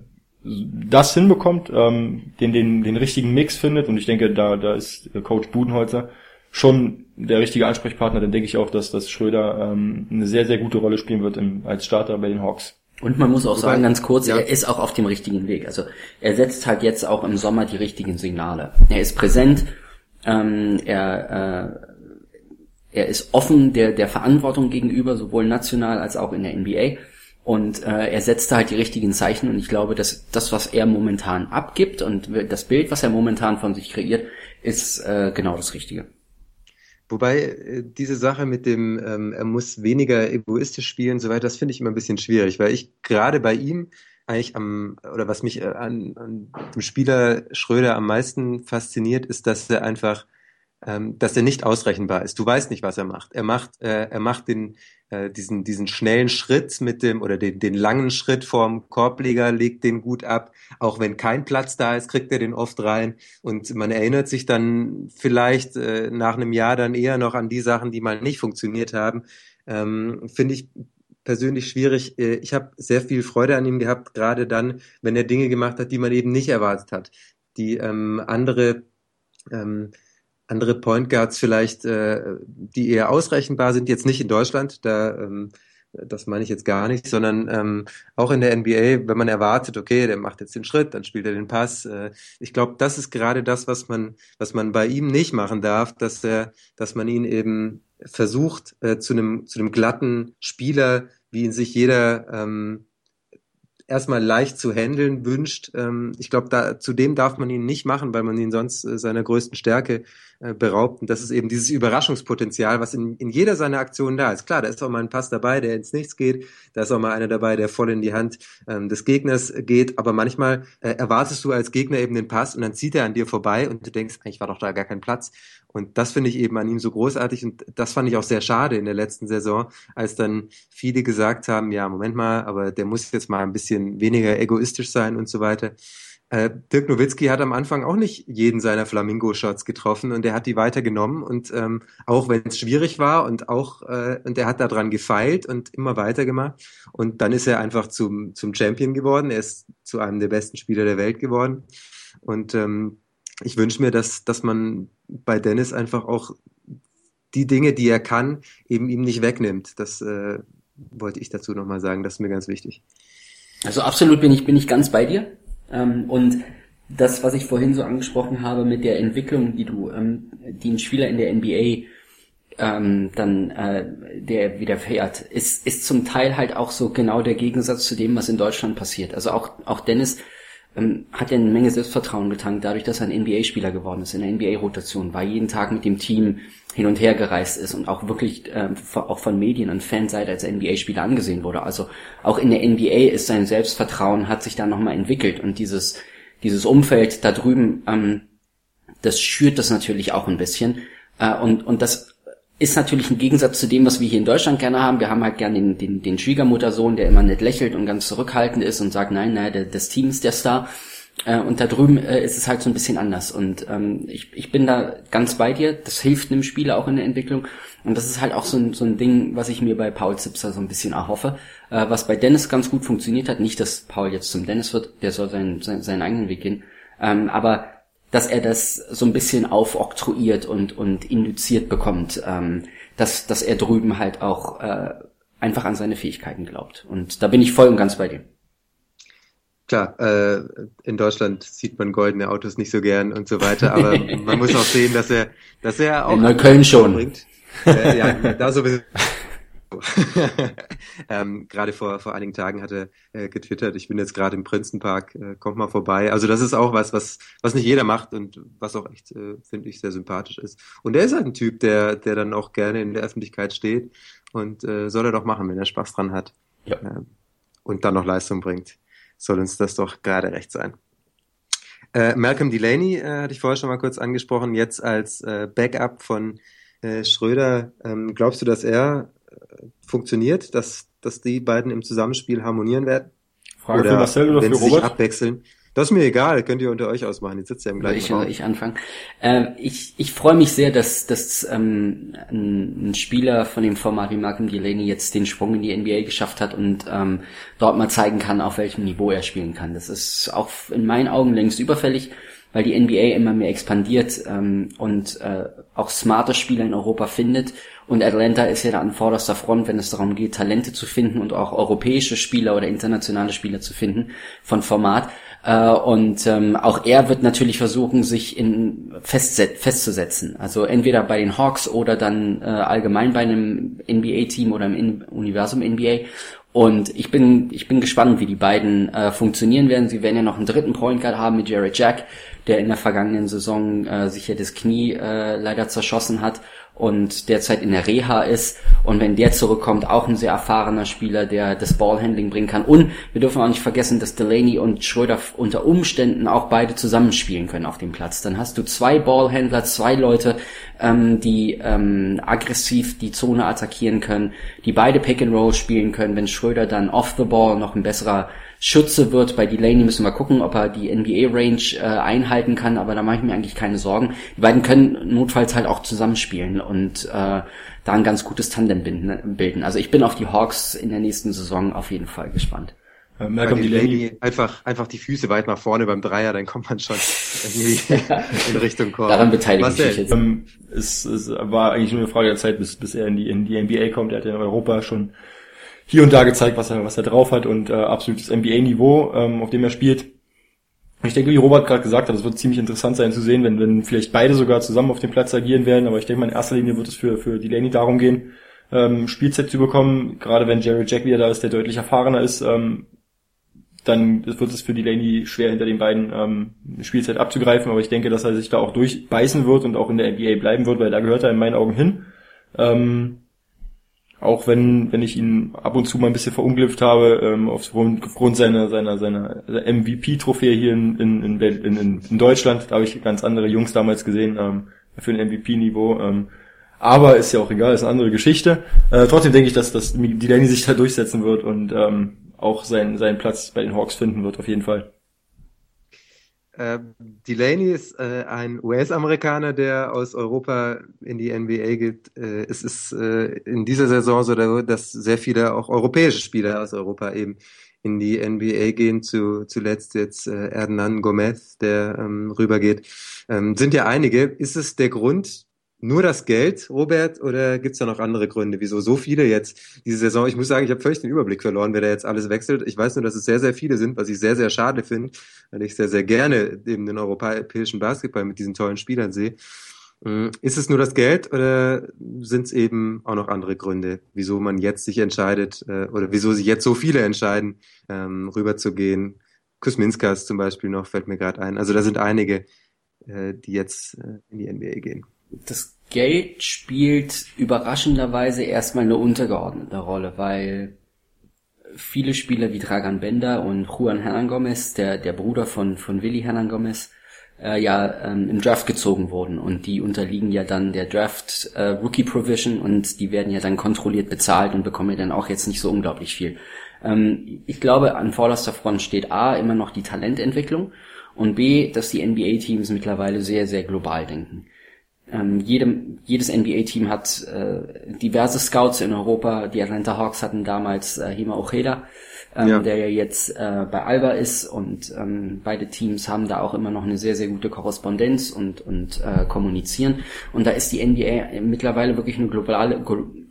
das hinbekommt, ähm, den, den, den richtigen Mix findet und ich denke, da, da ist Coach Budenholzer schon der richtige Ansprechpartner, dann denke ich auch, dass, dass Schröder ähm, eine sehr, sehr gute Rolle spielen wird im, als Starter bei den Hawks. Und man muss auch Wobei, sagen, ganz kurz, ja. er ist auch auf dem richtigen Weg. Also er setzt halt jetzt auch im Sommer die richtigen Signale. Er ist präsent, ähm, er, äh, er ist offen der, der Verantwortung gegenüber, sowohl national als auch in der NBA. Und äh, er setzt halt die richtigen Zeichen und ich glaube, dass das, was er momentan abgibt und das Bild, was er momentan von sich kreiert, ist äh, genau das Richtige. Wobei äh, diese Sache mit dem, ähm, er muss weniger egoistisch spielen, so weiter, das finde ich immer ein bisschen schwierig, weil ich gerade bei ihm eigentlich am, oder was mich äh, an, an dem Spieler Schröder am meisten fasziniert, ist, dass er einfach ähm, dass er nicht ausrechenbar ist. Du weißt nicht, was er macht. Er macht, äh, er macht den, äh, diesen, diesen schnellen Schritt mit dem, oder den, den langen Schritt vorm Korbleger, legt den gut ab. Auch wenn kein Platz da ist, kriegt er den oft rein. Und man erinnert sich dann vielleicht äh, nach einem Jahr dann eher noch an die Sachen, die mal nicht funktioniert haben. Ähm, Finde ich persönlich schwierig. Äh, ich habe sehr viel Freude an ihm gehabt, gerade dann, wenn er Dinge gemacht hat, die man eben nicht erwartet hat, die ähm, andere ähm, andere Point Guards vielleicht, äh, die eher ausrechenbar sind, jetzt nicht in Deutschland, da ähm, das meine ich jetzt gar nicht, sondern ähm, auch in der NBA, wenn man erwartet, okay, der macht jetzt den Schritt, dann spielt er den Pass. Äh, ich glaube, das ist gerade das, was man, was man bei ihm nicht machen darf, dass er, dass man ihn eben versucht, äh, zu einem zu einem glatten Spieler, wie ihn sich jeder ähm, erstmal leicht zu handeln wünscht. Ähm, ich glaube, da zudem darf man ihn nicht machen, weil man ihn sonst äh, seiner größten Stärke beraubt. Und das ist eben dieses Überraschungspotenzial, was in, in jeder seiner Aktionen da ist. Klar, da ist auch mal ein Pass dabei, der ins Nichts geht. Da ist auch mal einer dabei, der voll in die Hand ähm, des Gegners geht. Aber manchmal äh, erwartest du als Gegner eben den Pass und dann zieht er an dir vorbei und du denkst, eigentlich war doch da gar kein Platz. Und das finde ich eben an ihm so großartig und das fand ich auch sehr schade in der letzten Saison, als dann viele gesagt haben, ja, Moment mal, aber der muss jetzt mal ein bisschen weniger egoistisch sein und so weiter. Äh, Dirk Nowitzki hat am Anfang auch nicht jeden seiner Flamingo-Shots getroffen und er hat die weitergenommen und ähm, auch wenn es schwierig war und auch äh, und er hat daran gefeilt und immer weitergemacht und dann ist er einfach zum zum Champion geworden. Er ist zu einem der besten Spieler der Welt geworden und ähm, ich wünsche mir, dass dass man bei Dennis einfach auch die Dinge, die er kann, eben ihm nicht wegnimmt. Das äh, wollte ich dazu nochmal sagen. Das ist mir ganz wichtig. Also absolut bin ich bin ich ganz bei dir. Ähm, und das, was ich vorhin so angesprochen habe mit der Entwicklung, die du, ähm, die ein Spieler in der NBA ähm, dann äh, der widerfährt, ist, ist zum Teil halt auch so genau der Gegensatz zu dem, was in Deutschland passiert. Also auch, auch Dennis ähm, hat ja eine Menge Selbstvertrauen getankt, dadurch, dass er ein NBA-Spieler geworden ist, in der NBA-Rotation, war jeden Tag mit dem Team hin und her gereist ist und auch wirklich ähm, auch von Medien und Fanseite als NBA-Spieler angesehen wurde. Also auch in der NBA ist sein Selbstvertrauen hat sich da nochmal entwickelt und dieses dieses Umfeld da drüben, ähm, das schürt das natürlich auch ein bisschen äh, und und das ist natürlich ein Gegensatz zu dem, was wir hier in Deutschland gerne haben. Wir haben halt gerne den, den, den Schwiegermuttersohn, der immer nett lächelt und ganz zurückhaltend ist und sagt, nein, nein, das Team ist der Star. Äh, und da drüben äh, ist es halt so ein bisschen anders. Und ähm, ich, ich bin da ganz bei dir. Das hilft einem Spieler auch in der Entwicklung. Und das ist halt auch so ein, so ein Ding, was ich mir bei Paul Zipser so ein bisschen erhoffe. Äh, was bei Dennis ganz gut funktioniert hat. Nicht, dass Paul jetzt zum Dennis wird, der soll seinen, seinen, seinen eigenen Weg gehen. Ähm, aber dass er das so ein bisschen aufoktroyiert und, und induziert bekommt, ähm, dass, dass er drüben halt auch äh, einfach an seine Fähigkeiten glaubt. Und da bin ich voll und ganz bei dir. Klar, äh, in Deutschland sieht man goldene Autos nicht so gern und so weiter, aber man muss auch sehen, dass er, dass er auch in Neukölln schon bringt. Äh, ja, da sowieso. ähm, gerade vor, vor einigen Tagen hat er äh, getwittert, ich bin jetzt gerade im Prinzenpark, äh, kommt mal vorbei. Also das ist auch was, was, was nicht jeder macht und was auch echt, äh, finde ich, sehr sympathisch ist. Und er ist halt ein Typ, der, der dann auch gerne in der Öffentlichkeit steht und äh, soll er doch machen, wenn er Spaß dran hat. Ja. Äh, und dann noch Leistung bringt soll uns das doch gerade recht sein. Äh, Malcolm Delaney äh, hatte ich vorher schon mal kurz angesprochen, jetzt als äh, Backup von äh, Schröder. Ähm, glaubst du, dass er funktioniert, dass, dass die beiden im Zusammenspiel harmonieren werden? Frage oder für Marcel oder wenn für sie Robert? sich abwechseln? Das ist mir egal, könnt ihr unter euch ausmachen. Jetzt sitzt ihr im gleichen ich, Raum. Ich anfangen. Äh, ich ich freue mich sehr, dass, dass ähm, ein, ein Spieler von dem Format wie Malcolm Delaney jetzt den Sprung in die NBA geschafft hat und ähm, dort mal zeigen kann, auf welchem Niveau er spielen kann. Das ist auch in meinen Augen längst überfällig, weil die NBA immer mehr expandiert ähm, und äh, auch smarte Spieler in Europa findet. Und Atlanta ist ja da an vorderster Front, wenn es darum geht, Talente zu finden und auch europäische Spieler oder internationale Spieler zu finden von Format. Äh, und ähm, auch er wird natürlich versuchen, sich in festzusetzen. Also entweder bei den Hawks oder dann äh, allgemein bei einem NBA-Team oder im in Universum NBA. Und ich bin, ich bin gespannt, wie die beiden äh, funktionieren werden. Sie werden ja noch einen dritten Point Guard haben mit Jared Jack, der in der vergangenen Saison äh, sich ja das Knie äh, leider zerschossen hat und derzeit in der Reha ist. Und wenn der zurückkommt, auch ein sehr erfahrener Spieler, der das Ballhandling bringen kann. Und wir dürfen auch nicht vergessen, dass Delaney und Schröder unter Umständen auch beide zusammenspielen können auf dem Platz. Dann hast du zwei Ballhändler, zwei Leute, ähm, die ähm, aggressiv die Zone attackieren können, die beide Pick and Roll spielen können. Wenn Schröder dann off the ball noch ein besserer Schütze wird. Bei Delaney müssen wir gucken, ob er die NBA-Range äh, einhalten kann, aber da mache ich mir eigentlich keine Sorgen. Die beiden können notfalls halt auch zusammenspielen und äh, da ein ganz gutes Tandem bilden. Also ich bin auf die Hawks in der nächsten Saison auf jeden Fall gespannt. Äh, Malcolm Delaney einfach, einfach die Füße weit nach vorne beim Dreier, dann kommt man schon irgendwie in Richtung Korb. Daran beteilige ich mich jetzt. Ähm, es, es war eigentlich nur eine Frage der Zeit, bis, bis er in die, in die NBA kommt. Er hat ja in Europa schon hier und da gezeigt, was er, was er drauf hat und äh, absolutes NBA-Niveau, ähm, auf dem er spielt. Ich denke, wie Robert gerade gesagt hat, es wird ziemlich interessant sein zu sehen, wenn, wenn vielleicht beide sogar zusammen auf dem Platz agieren werden. Aber ich denke mal, in erster Linie wird es für, für Delaney darum gehen, ähm, Spielzeit zu bekommen. Gerade wenn Jerry Jack wieder da ist, der deutlich erfahrener ist, ähm, dann wird es für Delaney schwer, hinter den beiden ähm, Spielzeit abzugreifen, aber ich denke, dass er sich da auch durchbeißen wird und auch in der NBA bleiben wird, weil da gehört er in meinen Augen hin. Ähm, auch wenn, wenn ich ihn ab und zu mal ein bisschen verunglückt habe, ähm, aufgrund, seiner, seiner, seiner MVP-Trophäe hier in, in, in, in, Deutschland, da habe ich ganz andere Jungs damals gesehen, ähm, für ein MVP-Niveau. Ähm, aber ist ja auch egal, ist eine andere Geschichte. Äh, trotzdem denke ich, dass, dass Delaney sich da durchsetzen wird und ähm, auch seinen, seinen Platz bei den Hawks finden wird, auf jeden Fall. Äh, Delaney ist äh, ein US-Amerikaner, der aus Europa in die NBA geht. Äh, es ist äh, in dieser Saison so, dass sehr viele auch europäische Spieler aus Europa eben in die NBA gehen. Zu, zuletzt jetzt äh, Hernan Gomez, der ähm, rübergeht. Ähm, sind ja einige. Ist es der Grund, nur das Geld, Robert, oder gibt's da noch andere Gründe, wieso so viele jetzt diese Saison? Ich muss sagen, ich habe völlig den Überblick verloren, wer da jetzt alles wechselt. Ich weiß nur, dass es sehr, sehr viele sind, was ich sehr, sehr schade finde, weil ich sehr, sehr gerne eben den europäischen Basketball mit diesen tollen Spielern sehe. Mm, ist es nur das Geld oder sind es eben auch noch andere Gründe, wieso man jetzt sich entscheidet äh, oder wieso sich jetzt so viele entscheiden, ähm, rüberzugehen? Kusminskas zum Beispiel noch, fällt mir gerade ein. Also da sind einige, äh, die jetzt äh, in die NBA gehen das Geld spielt überraschenderweise erstmal eine untergeordnete Rolle, weil viele Spieler wie Dragan Bender und Juan Hernan Gomez, der, der Bruder von, von Willy Hernan Gomez, äh, ja ähm, im Draft gezogen wurden und die unterliegen ja dann der Draft äh, Rookie Provision und die werden ja dann kontrolliert bezahlt und bekommen ja dann auch jetzt nicht so unglaublich viel. Ähm, ich glaube, an vorderster Front steht A immer noch die Talententwicklung und B, dass die NBA-Teams mittlerweile sehr, sehr global denken. Ähm, jedem, jedes NBA-Team hat äh, diverse Scouts in Europa. Die Atlanta Hawks hatten damals äh, Hima Ojeda, ähm, ja. der ja jetzt äh, bei Alba ist und ähm, beide Teams haben da auch immer noch eine sehr, sehr gute Korrespondenz und, und äh, kommunizieren. Und da ist die NBA mittlerweile wirklich eine globale,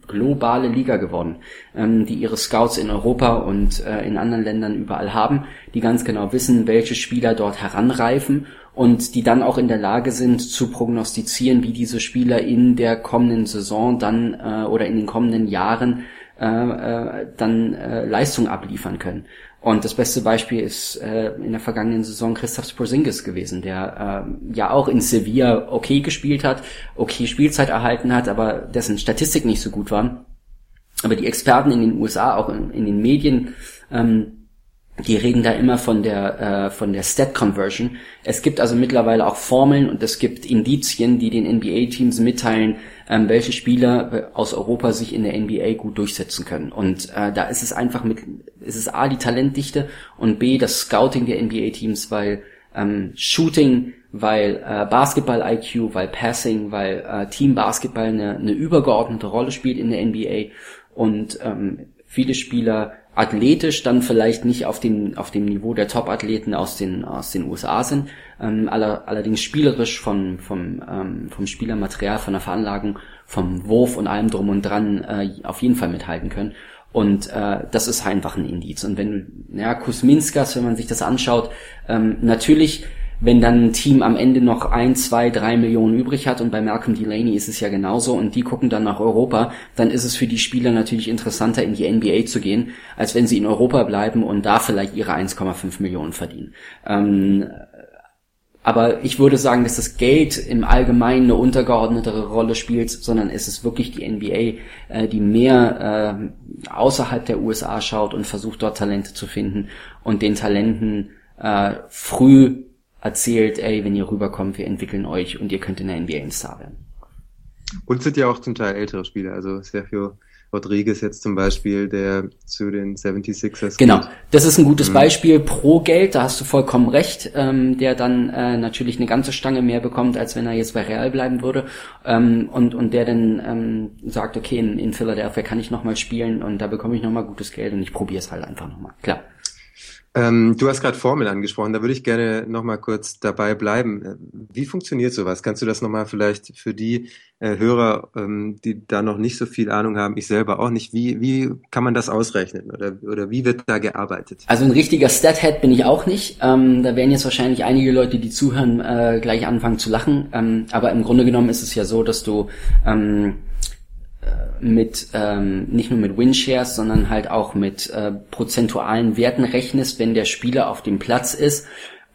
globale Liga geworden, ähm, die ihre Scouts in Europa und äh, in anderen Ländern überall haben, die ganz genau wissen, welche Spieler dort heranreifen und die dann auch in der Lage sind zu prognostizieren, wie diese Spieler in der kommenden Saison dann äh, oder in den kommenden Jahren äh, äh, dann äh, Leistung abliefern können. Und das beste Beispiel ist äh, in der vergangenen Saison Christoph Porzingis gewesen, der äh, ja auch in Sevilla okay gespielt hat, okay Spielzeit erhalten hat, aber dessen Statistik nicht so gut war. Aber die Experten in den USA, auch in, in den Medien, ähm, die reden da immer von der äh, von der Stat Conversion. Es gibt also mittlerweile auch Formeln und es gibt Indizien, die den NBA-Teams mitteilen, ähm, welche Spieler äh, aus Europa sich in der NBA gut durchsetzen können. Und äh, da ist es einfach mit, ist es a die Talentdichte und b das Scouting der NBA-Teams, weil ähm, Shooting, weil äh, Basketball-IQ, weil Passing, weil äh, Team-Basketball eine, eine übergeordnete Rolle spielt in der NBA und ähm, viele Spieler athletisch dann vielleicht nicht auf dem, auf dem Niveau der Top-Athleten aus den, aus den USA sind, ähm, aller, allerdings spielerisch von, vom, ähm, vom Spielermaterial, von der Veranlagung, vom Wurf und allem drum und dran äh, auf jeden Fall mithalten können. Und äh, das ist einfach ein Indiz. Und wenn ja, Kusminskas, wenn man sich das anschaut, ähm, natürlich wenn dann ein Team am Ende noch ein, zwei, drei Millionen übrig hat und bei Malcolm Delaney ist es ja genauso und die gucken dann nach Europa, dann ist es für die Spieler natürlich interessanter in die NBA zu gehen, als wenn sie in Europa bleiben und da vielleicht ihre 1,5 Millionen verdienen. Ähm, aber ich würde sagen, dass das Geld im Allgemeinen eine untergeordnetere Rolle spielt, sondern es ist wirklich die NBA, äh, die mehr äh, außerhalb der USA schaut und versucht dort Talente zu finden und den Talenten äh, früh erzählt, ey, wenn ihr rüberkommt, wir entwickeln euch und ihr könnt in der NBA ein Star werden. Und sind ja auch zum Teil ältere Spieler, also Sergio Rodriguez jetzt zum Beispiel, der zu den 76ers Genau, geht. das ist ein gutes mhm. Beispiel pro Geld, da hast du vollkommen recht, ähm, der dann äh, natürlich eine ganze Stange mehr bekommt, als wenn er jetzt bei Real bleiben würde ähm, und, und der dann ähm, sagt, okay, in, in Philadelphia kann ich nochmal spielen und da bekomme ich nochmal gutes Geld und ich probiere es halt einfach nochmal, klar. Ähm, du hast gerade Formel angesprochen, da würde ich gerne nochmal kurz dabei bleiben. Wie funktioniert sowas? Kannst du das nochmal vielleicht für die äh, Hörer, ähm, die da noch nicht so viel Ahnung haben, ich selber auch nicht, wie, wie kann man das ausrechnen oder, oder wie wird da gearbeitet? Also ein richtiger Stathead bin ich auch nicht. Ähm, da werden jetzt wahrscheinlich einige Leute, die zuhören, äh, gleich anfangen zu lachen. Ähm, aber im Grunde genommen ist es ja so, dass du ähm, äh, mit ähm, nicht nur mit Winshares, sondern halt auch mit äh, prozentualen Werten rechnest, wenn der Spieler auf dem Platz ist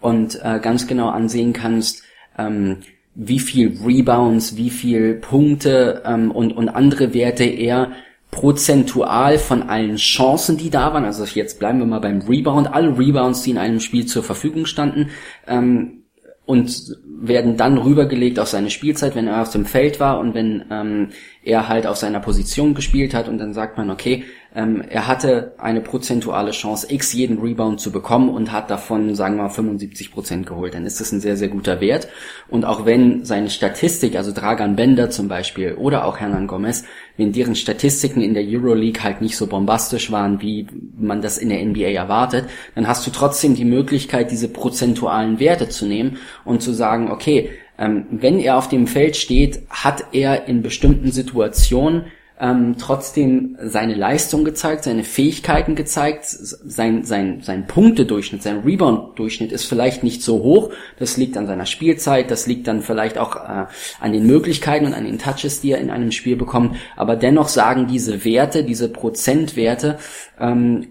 und äh, ganz genau ansehen kannst, ähm, wie viel Rebounds, wie viel Punkte ähm, und, und andere Werte er prozentual von allen Chancen, die da waren, also jetzt bleiben wir mal beim Rebound, alle Rebounds, die in einem Spiel zur Verfügung standen, ähm, und werden dann rübergelegt auf seine Spielzeit, wenn er auf dem Feld war und wenn ähm, er halt auf seiner Position gespielt hat und dann sagt man, okay, ähm, er hatte eine prozentuale Chance, x jeden Rebound zu bekommen und hat davon, sagen wir mal, 75 Prozent geholt. Dann ist das ein sehr, sehr guter Wert. Und auch wenn seine Statistik, also Dragan Bender zum Beispiel oder auch Hernan Gomez, wenn deren Statistiken in der Euroleague halt nicht so bombastisch waren, wie man das in der NBA erwartet, dann hast du trotzdem die Möglichkeit, diese prozentualen Werte zu nehmen und zu sagen, okay, ähm, wenn er auf dem Feld steht, hat er in bestimmten Situationen ähm, trotzdem seine Leistung gezeigt, seine Fähigkeiten gezeigt, sein, sein, sein Punktedurchschnitt, sein Rebound-Durchschnitt ist vielleicht nicht so hoch. Das liegt an seiner Spielzeit, das liegt dann vielleicht auch äh, an den Möglichkeiten und an den Touches, die er in einem Spiel bekommt. Aber dennoch sagen diese Werte, diese Prozentwerte, ähm,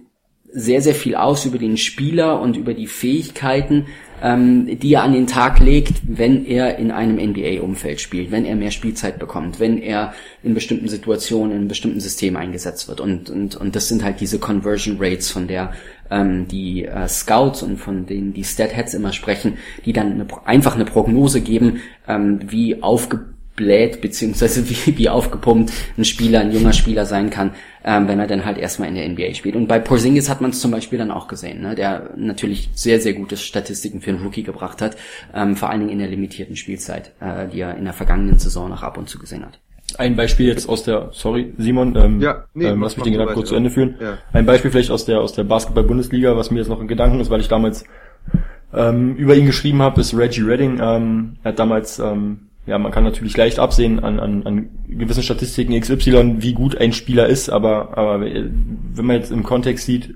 sehr, sehr viel aus über den Spieler und über die Fähigkeiten, ähm, die er an den Tag legt, wenn er in einem NBA-Umfeld spielt, wenn er mehr Spielzeit bekommt, wenn er in bestimmten Situationen, in bestimmten System eingesetzt wird. Und, und, und das sind halt diese Conversion Rates, von der ähm, die äh, Scouts und von denen die Statheads immer sprechen, die dann eine, einfach eine Prognose geben, ähm, wie aufgebaut bläht, beziehungsweise wie, wie aufgepumpt ein Spieler, ein junger Spieler sein kann, ähm, wenn er dann halt erstmal in der NBA spielt. Und bei Porzingis hat man es zum Beispiel dann auch gesehen, ne, der natürlich sehr, sehr gute Statistiken für einen Rookie gebracht hat, ähm, vor allen Dingen in der limitierten Spielzeit, äh, die er in der vergangenen Saison noch ab und zu gesehen hat. Ein Beispiel jetzt aus der, sorry Simon, ähm, ja, nee, ähm, lass mich den Gedanken kurz zu Ende führen. Ja. Ein Beispiel vielleicht aus der aus der Basketball-Bundesliga, was mir jetzt noch in Gedanken ist, weil ich damals ähm, über ihn geschrieben habe, ist Reggie Redding. Ähm, er hat damals ähm, ja, man kann natürlich leicht absehen an, an, an gewissen Statistiken XY, wie gut ein Spieler ist, aber, aber wenn man jetzt im Kontext sieht,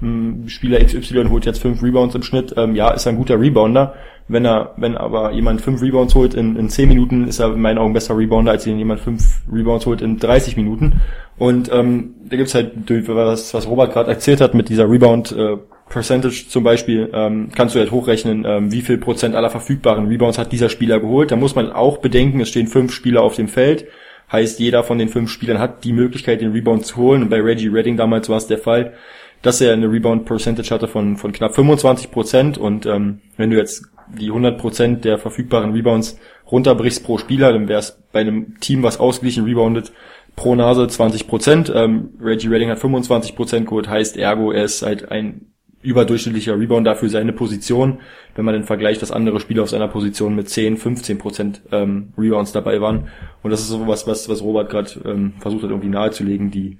hm, Spieler XY holt jetzt fünf Rebounds im Schnitt, ähm, ja, ist ein guter Rebounder. Wenn er, wenn aber jemand fünf Rebounds holt in, in zehn Minuten, ist er in meinen Augen besser Rebounder, als wenn jemand fünf Rebounds holt in 30 Minuten. Und ähm, da gibt's halt, was, was Robert gerade erzählt hat mit dieser Rebound äh, Percentage zum Beispiel, ähm, kannst du halt hochrechnen, ähm, wie viel Prozent aller verfügbaren Rebounds hat dieser Spieler geholt. Da muss man auch bedenken, es stehen fünf Spieler auf dem Feld. Heißt, jeder von den fünf Spielern hat die Möglichkeit, den Rebound zu holen. Und bei Reggie Redding damals war es der Fall, dass er eine Rebound Percentage hatte von, von knapp 25 Prozent. Und ähm, wenn du jetzt die 100 Prozent der verfügbaren Rebounds runterbrichst pro Spieler, dann wäre es bei einem Team, was ausgeglichen reboundet, pro Nase 20 Prozent. Ähm, Reggie Redding hat 25 Prozent geholt, heißt ergo, er ist halt ein überdurchschnittlicher Rebounder für seine Position, wenn man den vergleicht, dass andere Spieler auf seiner Position mit 10, 15 Prozent ähm, Rebounds dabei waren. Und das ist so was, was, was Robert gerade ähm, versucht hat, irgendwie nahezulegen, die,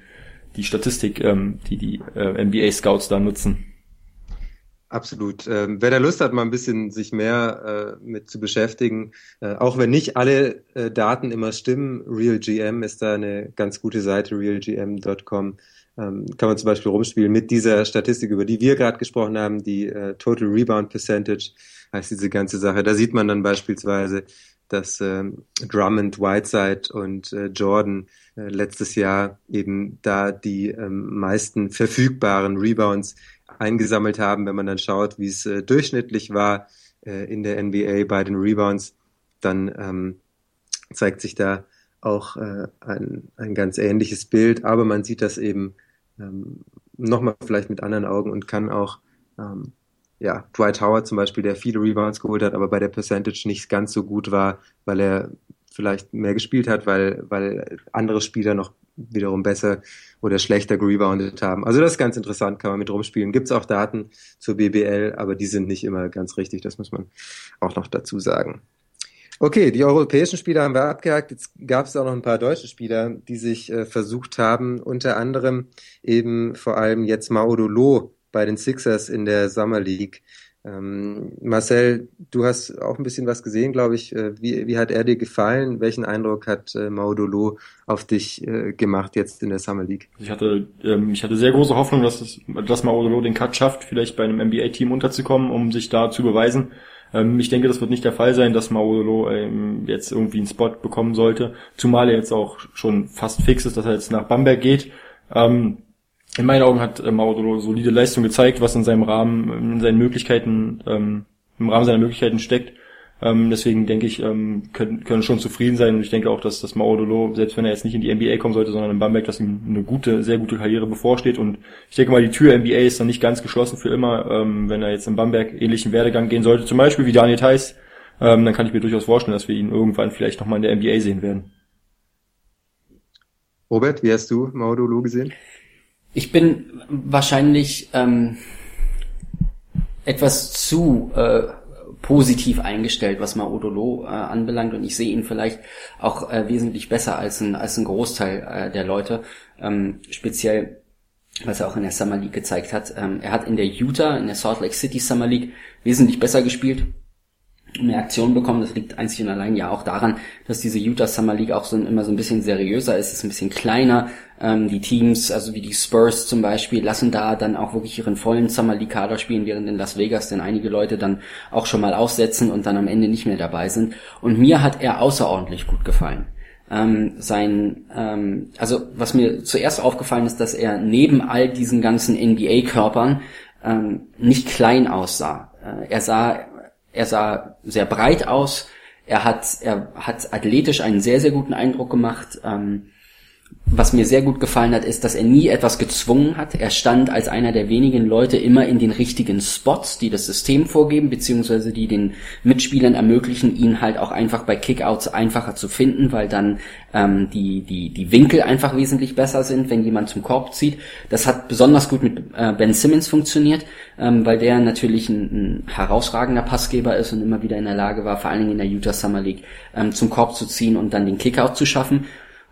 die Statistik, ähm, die die äh, NBA-Scouts da nutzen. Absolut. Ähm, wer da Lust hat, mal ein bisschen sich mehr äh, mit zu beschäftigen, äh, auch wenn nicht alle äh, Daten immer stimmen, RealGM ist da eine ganz gute Seite, realgm.com ähm, kann man zum Beispiel rumspielen mit dieser Statistik, über die wir gerade gesprochen haben, die äh, Total Rebound Percentage heißt diese ganze Sache. Da sieht man dann beispielsweise, dass äh, Drummond, Whiteside und äh, Jordan äh, letztes Jahr eben da die ähm, meisten verfügbaren Rebounds eingesammelt haben. Wenn man dann schaut, wie es äh, durchschnittlich war äh, in der NBA bei den Rebounds, dann ähm, zeigt sich da auch äh, ein, ein ganz ähnliches Bild, aber man sieht das eben ähm, nochmal vielleicht mit anderen Augen und kann auch, ähm, ja, Dwight Howard zum Beispiel, der viele Rebounds geholt hat, aber bei der Percentage nicht ganz so gut war, weil er vielleicht mehr gespielt hat, weil, weil andere Spieler noch wiederum besser oder schlechter gereboundet haben. Also das ist ganz interessant, kann man mit rumspielen. Gibt es auch Daten zur BBL, aber die sind nicht immer ganz richtig, das muss man auch noch dazu sagen. Okay, die europäischen Spieler haben wir abgehakt. Jetzt gab es auch noch ein paar deutsche Spieler, die sich äh, versucht haben, unter anderem eben vor allem jetzt Maudolo bei den Sixers in der Summer League. Ähm, Marcel, du hast auch ein bisschen was gesehen, glaube ich. Äh, wie, wie hat er dir gefallen? Welchen Eindruck hat äh, Maudolo auf dich äh, gemacht jetzt in der Summer League? Ich hatte, ähm, ich hatte sehr große Hoffnung, dass, es, dass Maudolo den Cut schafft, vielleicht bei einem NBA-Team unterzukommen, um sich da zu beweisen. Ähm, ich denke, das wird nicht der Fall sein, dass Maudolo ähm, jetzt irgendwie einen Spot bekommen sollte, zumal er jetzt auch schon fast fix ist, dass er jetzt nach Bamberg geht. Ähm, in meinen Augen hat äh, Maudolo solide Leistung gezeigt, was in seinem Rahmen, in seinen Möglichkeiten, ähm, im Rahmen seiner Möglichkeiten steckt. Ähm, deswegen denke ich, ähm, können, können schon zufrieden sein und ich denke auch, dass das Maudolo, selbst wenn er jetzt nicht in die NBA kommen sollte, sondern in Bamberg, dass ihm eine gute, sehr gute Karriere bevorsteht und ich denke mal, die Tür NBA ist dann nicht ganz geschlossen für immer, ähm, wenn er jetzt in Bamberg ähnlichen Werdegang gehen sollte, zum Beispiel wie Daniel Theiss, ähm, dann kann ich mir durchaus vorstellen, dass wir ihn irgendwann vielleicht nochmal in der NBA sehen werden. Robert, wie hast du Maudolo gesehen? Ich bin wahrscheinlich ähm, etwas zu äh, positiv eingestellt, was Maudolo äh, anbelangt. Und ich sehe ihn vielleicht auch äh, wesentlich besser als ein, als ein Großteil äh, der Leute, ähm, speziell was er auch in der Summer League gezeigt hat. Ähm, er hat in der Utah, in der Salt Lake City Summer League wesentlich besser gespielt, mehr Aktionen bekommen. Das liegt einzig und allein ja auch daran, dass diese Utah Summer League auch so immer so ein bisschen seriöser ist, ist ein bisschen kleiner. Ähm, die Teams, also wie die Spurs zum Beispiel, lassen da dann auch wirklich ihren vollen Summer League Kader spielen, während in Las Vegas dann einige Leute dann auch schon mal aussetzen und dann am Ende nicht mehr dabei sind. Und mir hat er außerordentlich gut gefallen. Ähm, sein, ähm, also was mir zuerst aufgefallen ist, dass er neben all diesen ganzen NBA-Körpern ähm, nicht klein aussah. Äh, er sah er sah sehr breit aus. Er hat, er hat athletisch einen sehr, sehr guten Eindruck gemacht. Ähm, was mir sehr gut gefallen hat, ist, dass er nie etwas gezwungen hat. Er stand als einer der wenigen Leute immer in den richtigen Spots, die das System vorgeben, beziehungsweise die den Mitspielern ermöglichen, ihn halt auch einfach bei Kickouts einfacher zu finden, weil dann ähm, die, die, die Winkel einfach wesentlich besser sind, wenn jemand zum Korb zieht. Das hat besonders gut mit äh, Ben Simmons funktioniert, ähm, weil der natürlich ein, ein herausragender Passgeber ist und immer wieder in der Lage war, vor allen Dingen in der Utah Summer League, ähm, zum Korb zu ziehen und dann den Kickout zu schaffen.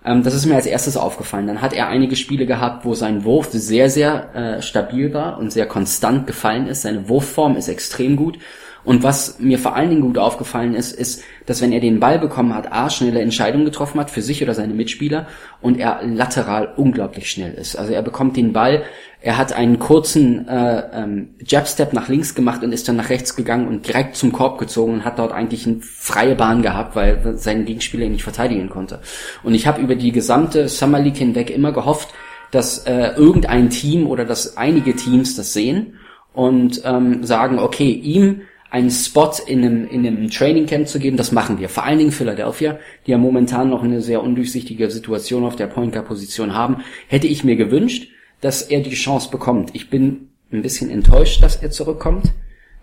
Ähm, das ist mir als erstes aufgefallen. Dann hat er einige Spiele gehabt, wo sein Wurf sehr, sehr äh, stabil war und sehr konstant gefallen ist. Seine Wurfform ist extrem gut. Und was mir vor allen Dingen gut aufgefallen ist, ist, dass wenn er den Ball bekommen hat, A, schnelle Entscheidungen getroffen hat für sich oder seine Mitspieler und er lateral unglaublich schnell ist. Also er bekommt den Ball, er hat einen kurzen äh, ähm, Jabstep nach links gemacht und ist dann nach rechts gegangen und direkt zum Korb gezogen und hat dort eigentlich eine freie Bahn gehabt, weil sein Gegenspieler ihn nicht verteidigen konnte. Und ich habe über die gesamte Summer League hinweg immer gehofft, dass äh, irgendein Team oder dass einige Teams das sehen und ähm, sagen, okay, ihm einen Spot in einem, in einem Training Camp zu geben, das machen wir. Vor allen Dingen Philadelphia, die ja momentan noch eine sehr undurchsichtige Situation auf der Point Guard Position haben, hätte ich mir gewünscht, dass er die Chance bekommt. Ich bin ein bisschen enttäuscht, dass er zurückkommt.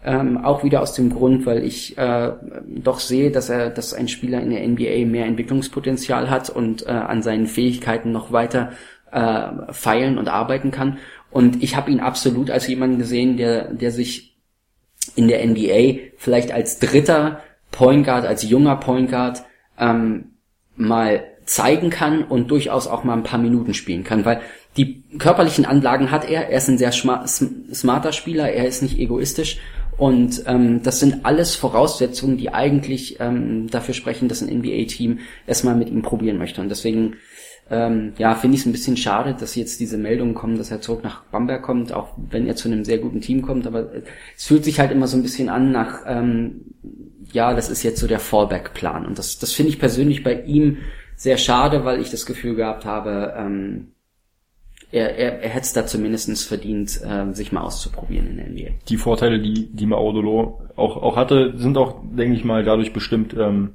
Ähm, auch wieder aus dem Grund, weil ich äh, doch sehe, dass er, dass ein Spieler in der NBA mehr Entwicklungspotenzial hat und äh, an seinen Fähigkeiten noch weiter äh, feilen und arbeiten kann. Und ich habe ihn absolut als jemanden gesehen, der, der sich in der NBA vielleicht als dritter Point Guard, als junger Point Guard ähm, mal zeigen kann und durchaus auch mal ein paar Minuten spielen kann, weil die körperlichen Anlagen hat er, er ist ein sehr smarter Spieler, er ist nicht egoistisch und ähm, das sind alles Voraussetzungen, die eigentlich ähm, dafür sprechen, dass ein NBA-Team erstmal mit ihm probieren möchte und deswegen ähm, ja, finde ich es ein bisschen schade, dass jetzt diese Meldungen kommen, dass er zurück nach Bamberg kommt, auch wenn er zu einem sehr guten Team kommt. Aber es fühlt sich halt immer so ein bisschen an nach, ähm, ja, das ist jetzt so der Fallback-Plan. Und das, das finde ich persönlich bei ihm sehr schade, weil ich das Gefühl gehabt habe, ähm, er, er, er hätte es da zumindest verdient, äh, sich mal auszuprobieren in der NBA. Die Vorteile, die, die Maudolo auch, auch hatte, sind auch, denke ich mal, dadurch bestimmt, ähm,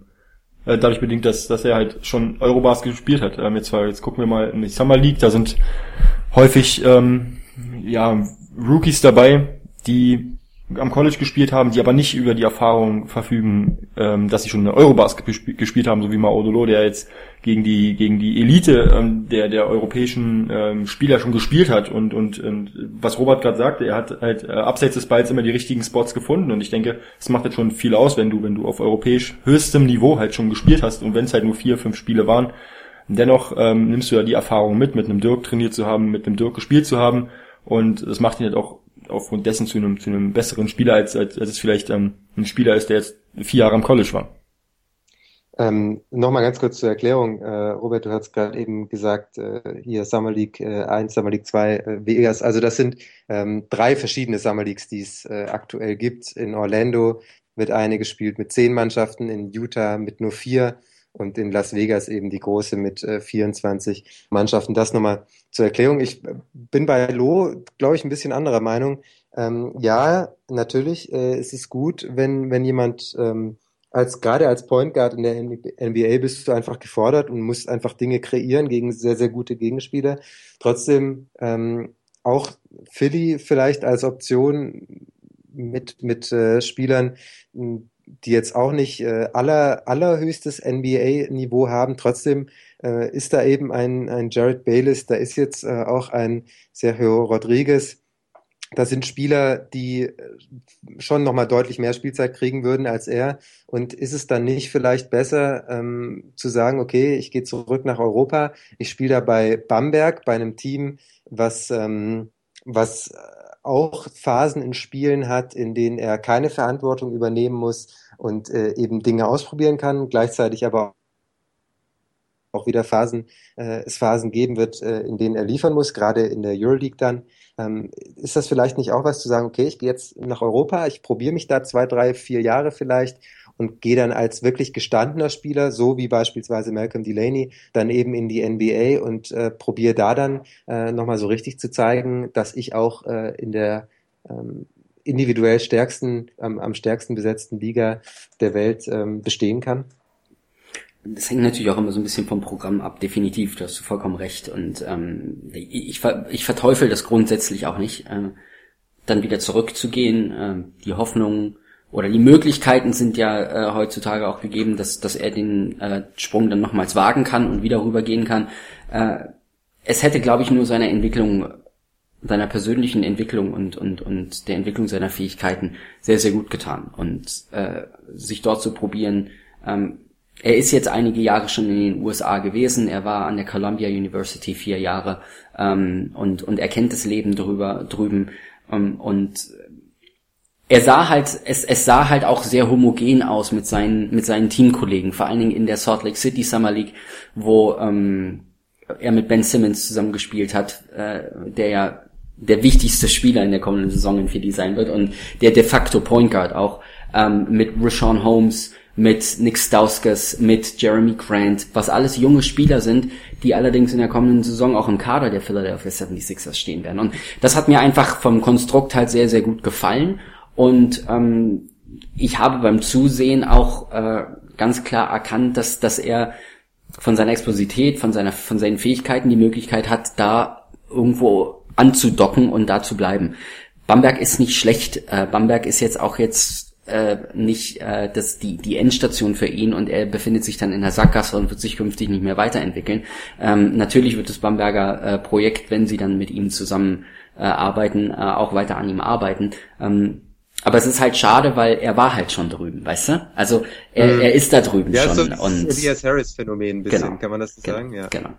äh, dadurch bedingt, dass, dass er halt schon Eurobasket gespielt hat. Ähm, jetzt, jetzt gucken wir mal in die Summer League, da sind häufig ähm, ja, Rookies dabei, die am College gespielt haben, die aber nicht über die Erfahrung verfügen, ähm, dass sie schon eine Eurobasket gespielt haben, so wie Maudolo, der jetzt gegen die gegen die Elite ähm, der der europäischen ähm, Spieler schon gespielt hat. Und und, und was Robert gerade sagte, er hat halt äh, abseits des Balls immer die richtigen Spots gefunden. Und ich denke, es macht jetzt schon viel aus, wenn du wenn du auf europäisch höchstem Niveau halt schon gespielt hast. Und wenn es halt nur vier fünf Spiele waren, dennoch ähm, nimmst du ja die Erfahrung mit, mit einem Dirk trainiert zu haben, mit einem Dirk gespielt zu haben. Und es macht ihn halt auch aufgrund dessen zu einem, zu einem besseren Spieler, als, als, als es vielleicht ähm, ein Spieler ist, der jetzt vier Jahre am College war. Ähm, Nochmal ganz kurz zur Erklärung. Äh, Robert, du hast gerade eben gesagt, äh, hier Summer League äh, 1, Summer League 2, äh, Vegas. Also das sind ähm, drei verschiedene Summer Leagues, die es äh, aktuell gibt. In Orlando wird eine gespielt mit zehn Mannschaften, in Utah mit nur vier und in Las Vegas eben die große mit äh, 24 Mannschaften. Das nochmal zur Erklärung. Ich äh, bin bei Lo, glaube ich, ein bisschen anderer Meinung. Ähm, ja, natürlich äh, ist es gut, wenn, wenn jemand ähm, als gerade als Point Guard in der NBA bist du einfach gefordert und musst einfach Dinge kreieren gegen sehr, sehr gute Gegenspieler. Trotzdem ähm, auch Philly vielleicht als Option mit, mit äh, Spielern, die jetzt auch nicht äh, aller, allerhöchstes NBA-Niveau haben. Trotzdem äh, ist da eben ein, ein Jared Bayless, da ist jetzt äh, auch ein Sergio Rodriguez. Das sind Spieler, die äh, schon nochmal deutlich mehr Spielzeit kriegen würden als er. Und ist es dann nicht vielleicht besser ähm, zu sagen, okay, ich gehe zurück nach Europa, ich spiele da bei Bamberg, bei einem Team, was, ähm, was auch Phasen in Spielen hat, in denen er keine Verantwortung übernehmen muss und äh, eben Dinge ausprobieren kann, gleichzeitig aber auch wieder Phasen, äh, es Phasen geben wird, äh, in denen er liefern muss, gerade in der Euroleague dann. Ähm, ist das vielleicht nicht auch was zu sagen, okay, ich gehe jetzt nach Europa, ich probiere mich da zwei, drei, vier Jahre vielleicht und gehe dann als wirklich gestandener Spieler, so wie beispielsweise Malcolm Delaney, dann eben in die NBA und äh, probiere da dann äh, nochmal so richtig zu zeigen, dass ich auch äh, in der ähm, individuell stärksten, ähm, am stärksten besetzten Liga der Welt ähm, bestehen kann? Das hängt natürlich auch immer so ein bisschen vom Programm ab, definitiv, du hast vollkommen recht. Und ähm, ich, ich verteufel das grundsätzlich auch nicht, äh, dann wieder zurückzugehen. Äh, die Hoffnung oder die Möglichkeiten sind ja äh, heutzutage auch gegeben, dass, dass er den äh, Sprung dann nochmals wagen kann und wieder rübergehen kann. Äh, es hätte, glaube ich, nur seiner Entwicklung, seiner persönlichen Entwicklung und, und, und der Entwicklung seiner Fähigkeiten sehr, sehr gut getan. Und äh, sich dort zu probieren, ähm, er ist jetzt einige Jahre schon in den USA gewesen. Er war an der Columbia University vier Jahre ähm, und, und er kennt das Leben drüber, drüben. Ähm, und er sah halt, es, es sah halt auch sehr homogen aus mit seinen, mit seinen Teamkollegen, vor allen Dingen in der Salt Lake City Summer League, wo ähm, er mit Ben Simmons zusammengespielt hat, äh, der ja der wichtigste Spieler in der kommenden Saison für die sein wird und der de facto Point Guard auch, ähm, mit Rashawn Holmes, mit Nick Stauskas, mit Jeremy Grant, was alles junge Spieler sind, die allerdings in der kommenden Saison auch im Kader der Philadelphia 76ers stehen werden. Und das hat mir einfach vom Konstrukt halt sehr, sehr gut gefallen und ähm, ich habe beim Zusehen auch äh, ganz klar erkannt, dass, dass er von seiner Explosität, von seiner, von seinen Fähigkeiten die Möglichkeit hat, da irgendwo anzudocken und da zu bleiben. Bamberg ist nicht schlecht. Äh, Bamberg ist jetzt auch jetzt äh, nicht äh, das, die, die Endstation für ihn und er befindet sich dann in der Sackgasse und wird sich künftig nicht mehr weiterentwickeln. Ähm, natürlich wird das Bamberger äh, Projekt, wenn sie dann mit ihm zusammen äh, arbeiten, äh, auch weiter an ihm arbeiten. Ähm, aber es ist halt schade, weil er war halt schon drüben, weißt du? Also er, mhm. er ist da drüben ja, schon. So und Elias Harris Phänomen ein bisschen, genau. kann man das so genau. sagen? Ja. Genau.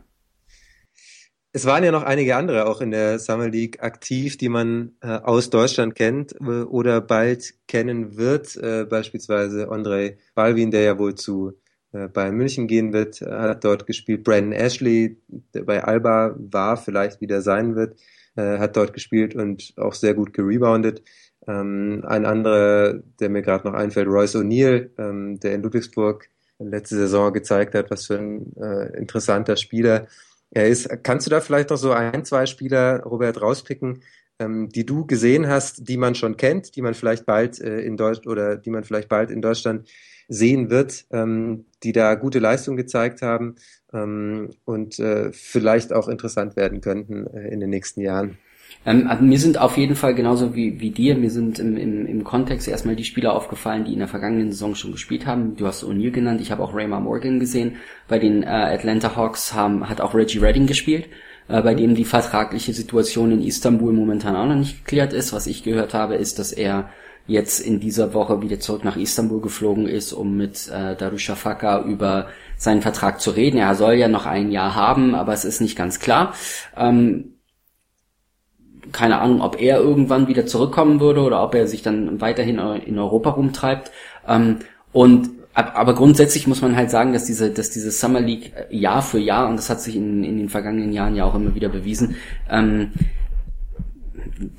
Es waren ja noch einige andere auch in der Summer League aktiv, die man äh, aus Deutschland kennt äh, oder bald kennen wird. Äh, beispielsweise Andrei Balvin, der ja wohl zu äh, Bayern München gehen wird, hat dort gespielt. Brandon Ashley, der bei Alba war, vielleicht wieder sein wird, äh, hat dort gespielt und auch sehr gut gereboundet. Ähm, ein anderer, der mir gerade noch einfällt, Royce O'Neill, ähm, der in Ludwigsburg letzte Saison gezeigt hat, was für ein äh, interessanter Spieler er ist. Kannst du da vielleicht noch so ein, zwei Spieler, Robert, rauspicken, ähm, die du gesehen hast, die man schon kennt, die man vielleicht bald äh, in Deutschland oder die man vielleicht bald in Deutschland sehen wird, ähm, die da gute Leistung gezeigt haben ähm, und äh, vielleicht auch interessant werden könnten äh, in den nächsten Jahren? Ähm, also mir sind auf jeden Fall genauso wie, wie dir, mir sind im, im, im Kontext erstmal die Spieler aufgefallen, die in der vergangenen Saison schon gespielt haben. Du hast O'Neill genannt, ich habe auch Raymar Morgan gesehen. Bei den äh, Atlanta Hawks haben, hat auch Reggie Redding gespielt, äh, bei dem die vertragliche Situation in Istanbul momentan auch noch nicht geklärt ist. Was ich gehört habe, ist, dass er jetzt in dieser Woche wieder zurück nach Istanbul geflogen ist, um mit äh, Darushafaka über seinen Vertrag zu reden. Er soll ja noch ein Jahr haben, aber es ist nicht ganz klar. Ähm, keine Ahnung, ob er irgendwann wieder zurückkommen würde oder ob er sich dann weiterhin in Europa rumtreibt. Ähm, und aber grundsätzlich muss man halt sagen, dass diese, dass diese Summer League äh, Jahr für Jahr, und das hat sich in, in den vergangenen Jahren ja auch immer wieder bewiesen, ähm,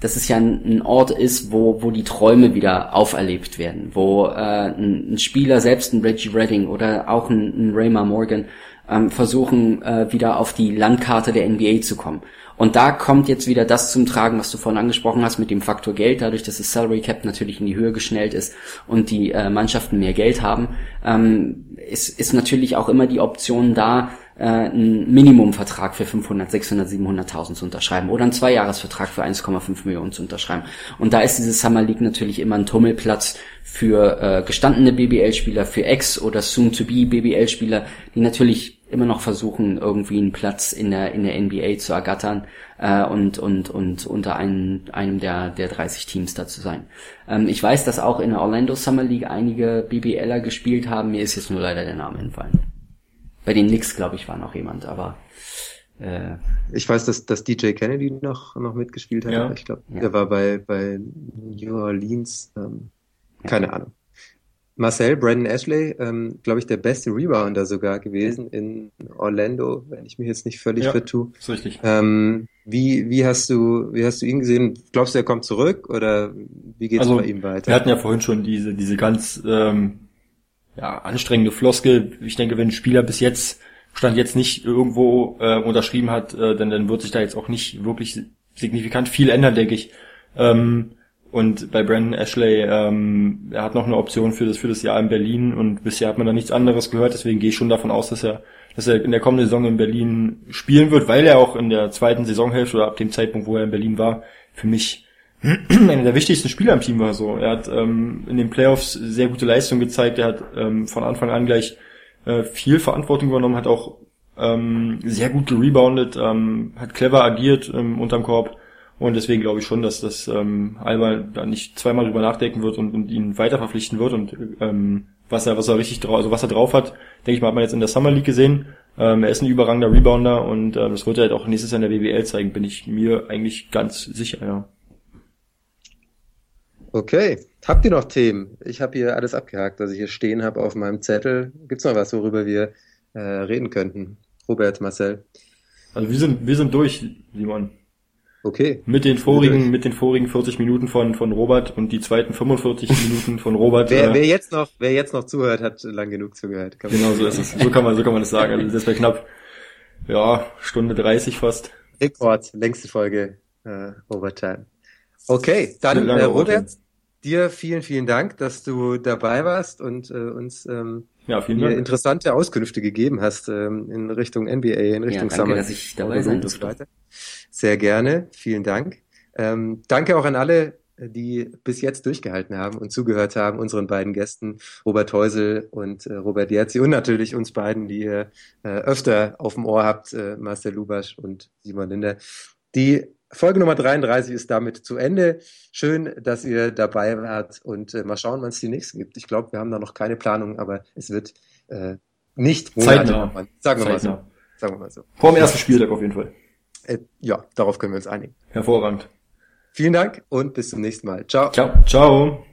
dass es ja ein, Ort ist, wo, wo die Träume wieder auferlebt werden, wo äh, ein, ein Spieler, selbst ein Reggie Redding oder auch ein, ein Raymar Morgan, ähm, versuchen, äh, wieder auf die Landkarte der NBA zu kommen. Und da kommt jetzt wieder das zum Tragen, was du vorhin angesprochen hast mit dem Faktor Geld, dadurch, dass das Salary Cap natürlich in die Höhe geschnellt ist und die äh, Mannschaften mehr Geld haben, ähm, ist, ist natürlich auch immer die Option da, äh, einen Minimumvertrag für 500, 600, 700.000 zu unterschreiben oder einen Zweijahresvertrag für 1,5 Millionen zu unterschreiben. Und da ist diese Summer League natürlich immer ein Tummelplatz für äh, gestandene BBL-Spieler, für Ex- oder Soon-to-be BBL-Spieler, die natürlich immer noch versuchen, irgendwie einen Platz in der, in der NBA zu ergattern äh, und, und, und unter einem, einem der, der 30 Teams da zu sein. Ähm, ich weiß, dass auch in der Orlando Summer League einige BBLer gespielt haben, mir ist jetzt nur leider der Name entfallen. Bei den Knicks, glaube ich, war noch jemand, aber äh, ich weiß, dass, dass DJ Kennedy noch, noch mitgespielt hat. Ja. Ich glaube, ja. der war bei, bei New Orleans. Ähm, keine ja. Ahnung. Marcel, Brandon Ashley, ähm, glaube ich, der beste Rebounder sogar gewesen in Orlando, wenn ich mich jetzt nicht völlig ja, vertue. Ist richtig. Ähm, wie, wie hast du, wie hast du ihn gesehen? Glaubst du, er kommt zurück oder wie geht es also, bei ihm weiter? Wir hatten ja vorhin schon diese, diese ganz ähm, ja, anstrengende Floskel. Ich denke, wenn ein Spieler bis jetzt Stand jetzt nicht irgendwo äh, unterschrieben hat, äh, dann, dann wird sich da jetzt auch nicht wirklich signifikant viel ändern, denke ich. Ähm, und bei Brandon Ashley, ähm, er hat noch eine Option für das, für das Jahr in Berlin und bisher hat man da nichts anderes gehört, deswegen gehe ich schon davon aus, dass er, dass er in der kommenden Saison in Berlin spielen wird, weil er auch in der zweiten Saisonhälfte oder ab dem Zeitpunkt, wo er in Berlin war, für mich einer der wichtigsten Spieler im Team war. So. Er hat ähm, in den Playoffs sehr gute Leistung gezeigt, er hat ähm, von Anfang an gleich äh, viel Verantwortung übernommen, hat auch ähm, sehr gut gereboundet, ähm, hat clever agiert ähm, unterm Korb und deswegen glaube ich schon, dass das ähm, Alba da nicht zweimal drüber nachdenken wird und, und ihn weiter verpflichten wird. Und ähm, was er, was er richtig drauf, also was er drauf hat, denke ich mal, hat man jetzt in der Summer League gesehen. Ähm, er ist ein überragender Rebounder und ähm, das wird er halt auch nächstes Jahr in der WWL zeigen, bin ich mir eigentlich ganz sicher, ja. Okay. Habt ihr noch Themen? Ich habe hier alles abgehakt, was ich hier stehen habe auf meinem Zettel. Gibt's noch was, worüber wir äh, reden könnten? Robert, Marcel. Also wir sind, wir sind durch, Simon. Okay. Mit den vorigen, mit den vorigen 40 Minuten von, von Robert und die zweiten 45 Minuten von Robert. wer, äh, wer jetzt noch, wer jetzt noch zuhört, hat lang genug zugehört. genau so ist es. So kann man, so kann man das sagen. Also das wäre knapp, ja, Stunde 30 fast. Rekord, längste Folge, äh, Overtime. Okay, dann, äh, Robert, dir vielen, vielen Dank, dass du dabei warst und äh, uns, ähm, ja, vielen Dank. interessante Auskünfte gegeben hast ähm, in Richtung NBA, in Richtung ja, danke, Summer. dass ich dabei sein durfte. Sehr gerne, vielen Dank. Ähm, danke auch an alle, die bis jetzt durchgehalten haben und zugehört haben, unseren beiden Gästen, Robert Heusel und äh, Robert Jerzi und natürlich uns beiden, die ihr äh, öfter auf dem Ohr habt, äh, Marcel Lubasch und Simon Linder. Die Folge Nummer 33 ist damit zu Ende. Schön, dass ihr dabei wart und äh, mal schauen, wann es die nächste gibt. Ich glaube, wir haben da noch keine Planung, aber es wird äh, nicht Monate Sagen wir mal so. Sagen wir mal so. Vor dem ersten Spieltag auf jeden Fall. Äh, ja, darauf können wir uns einigen. Hervorragend. Vielen Dank und bis zum nächsten Mal. Ciao. Ciao. Ciao.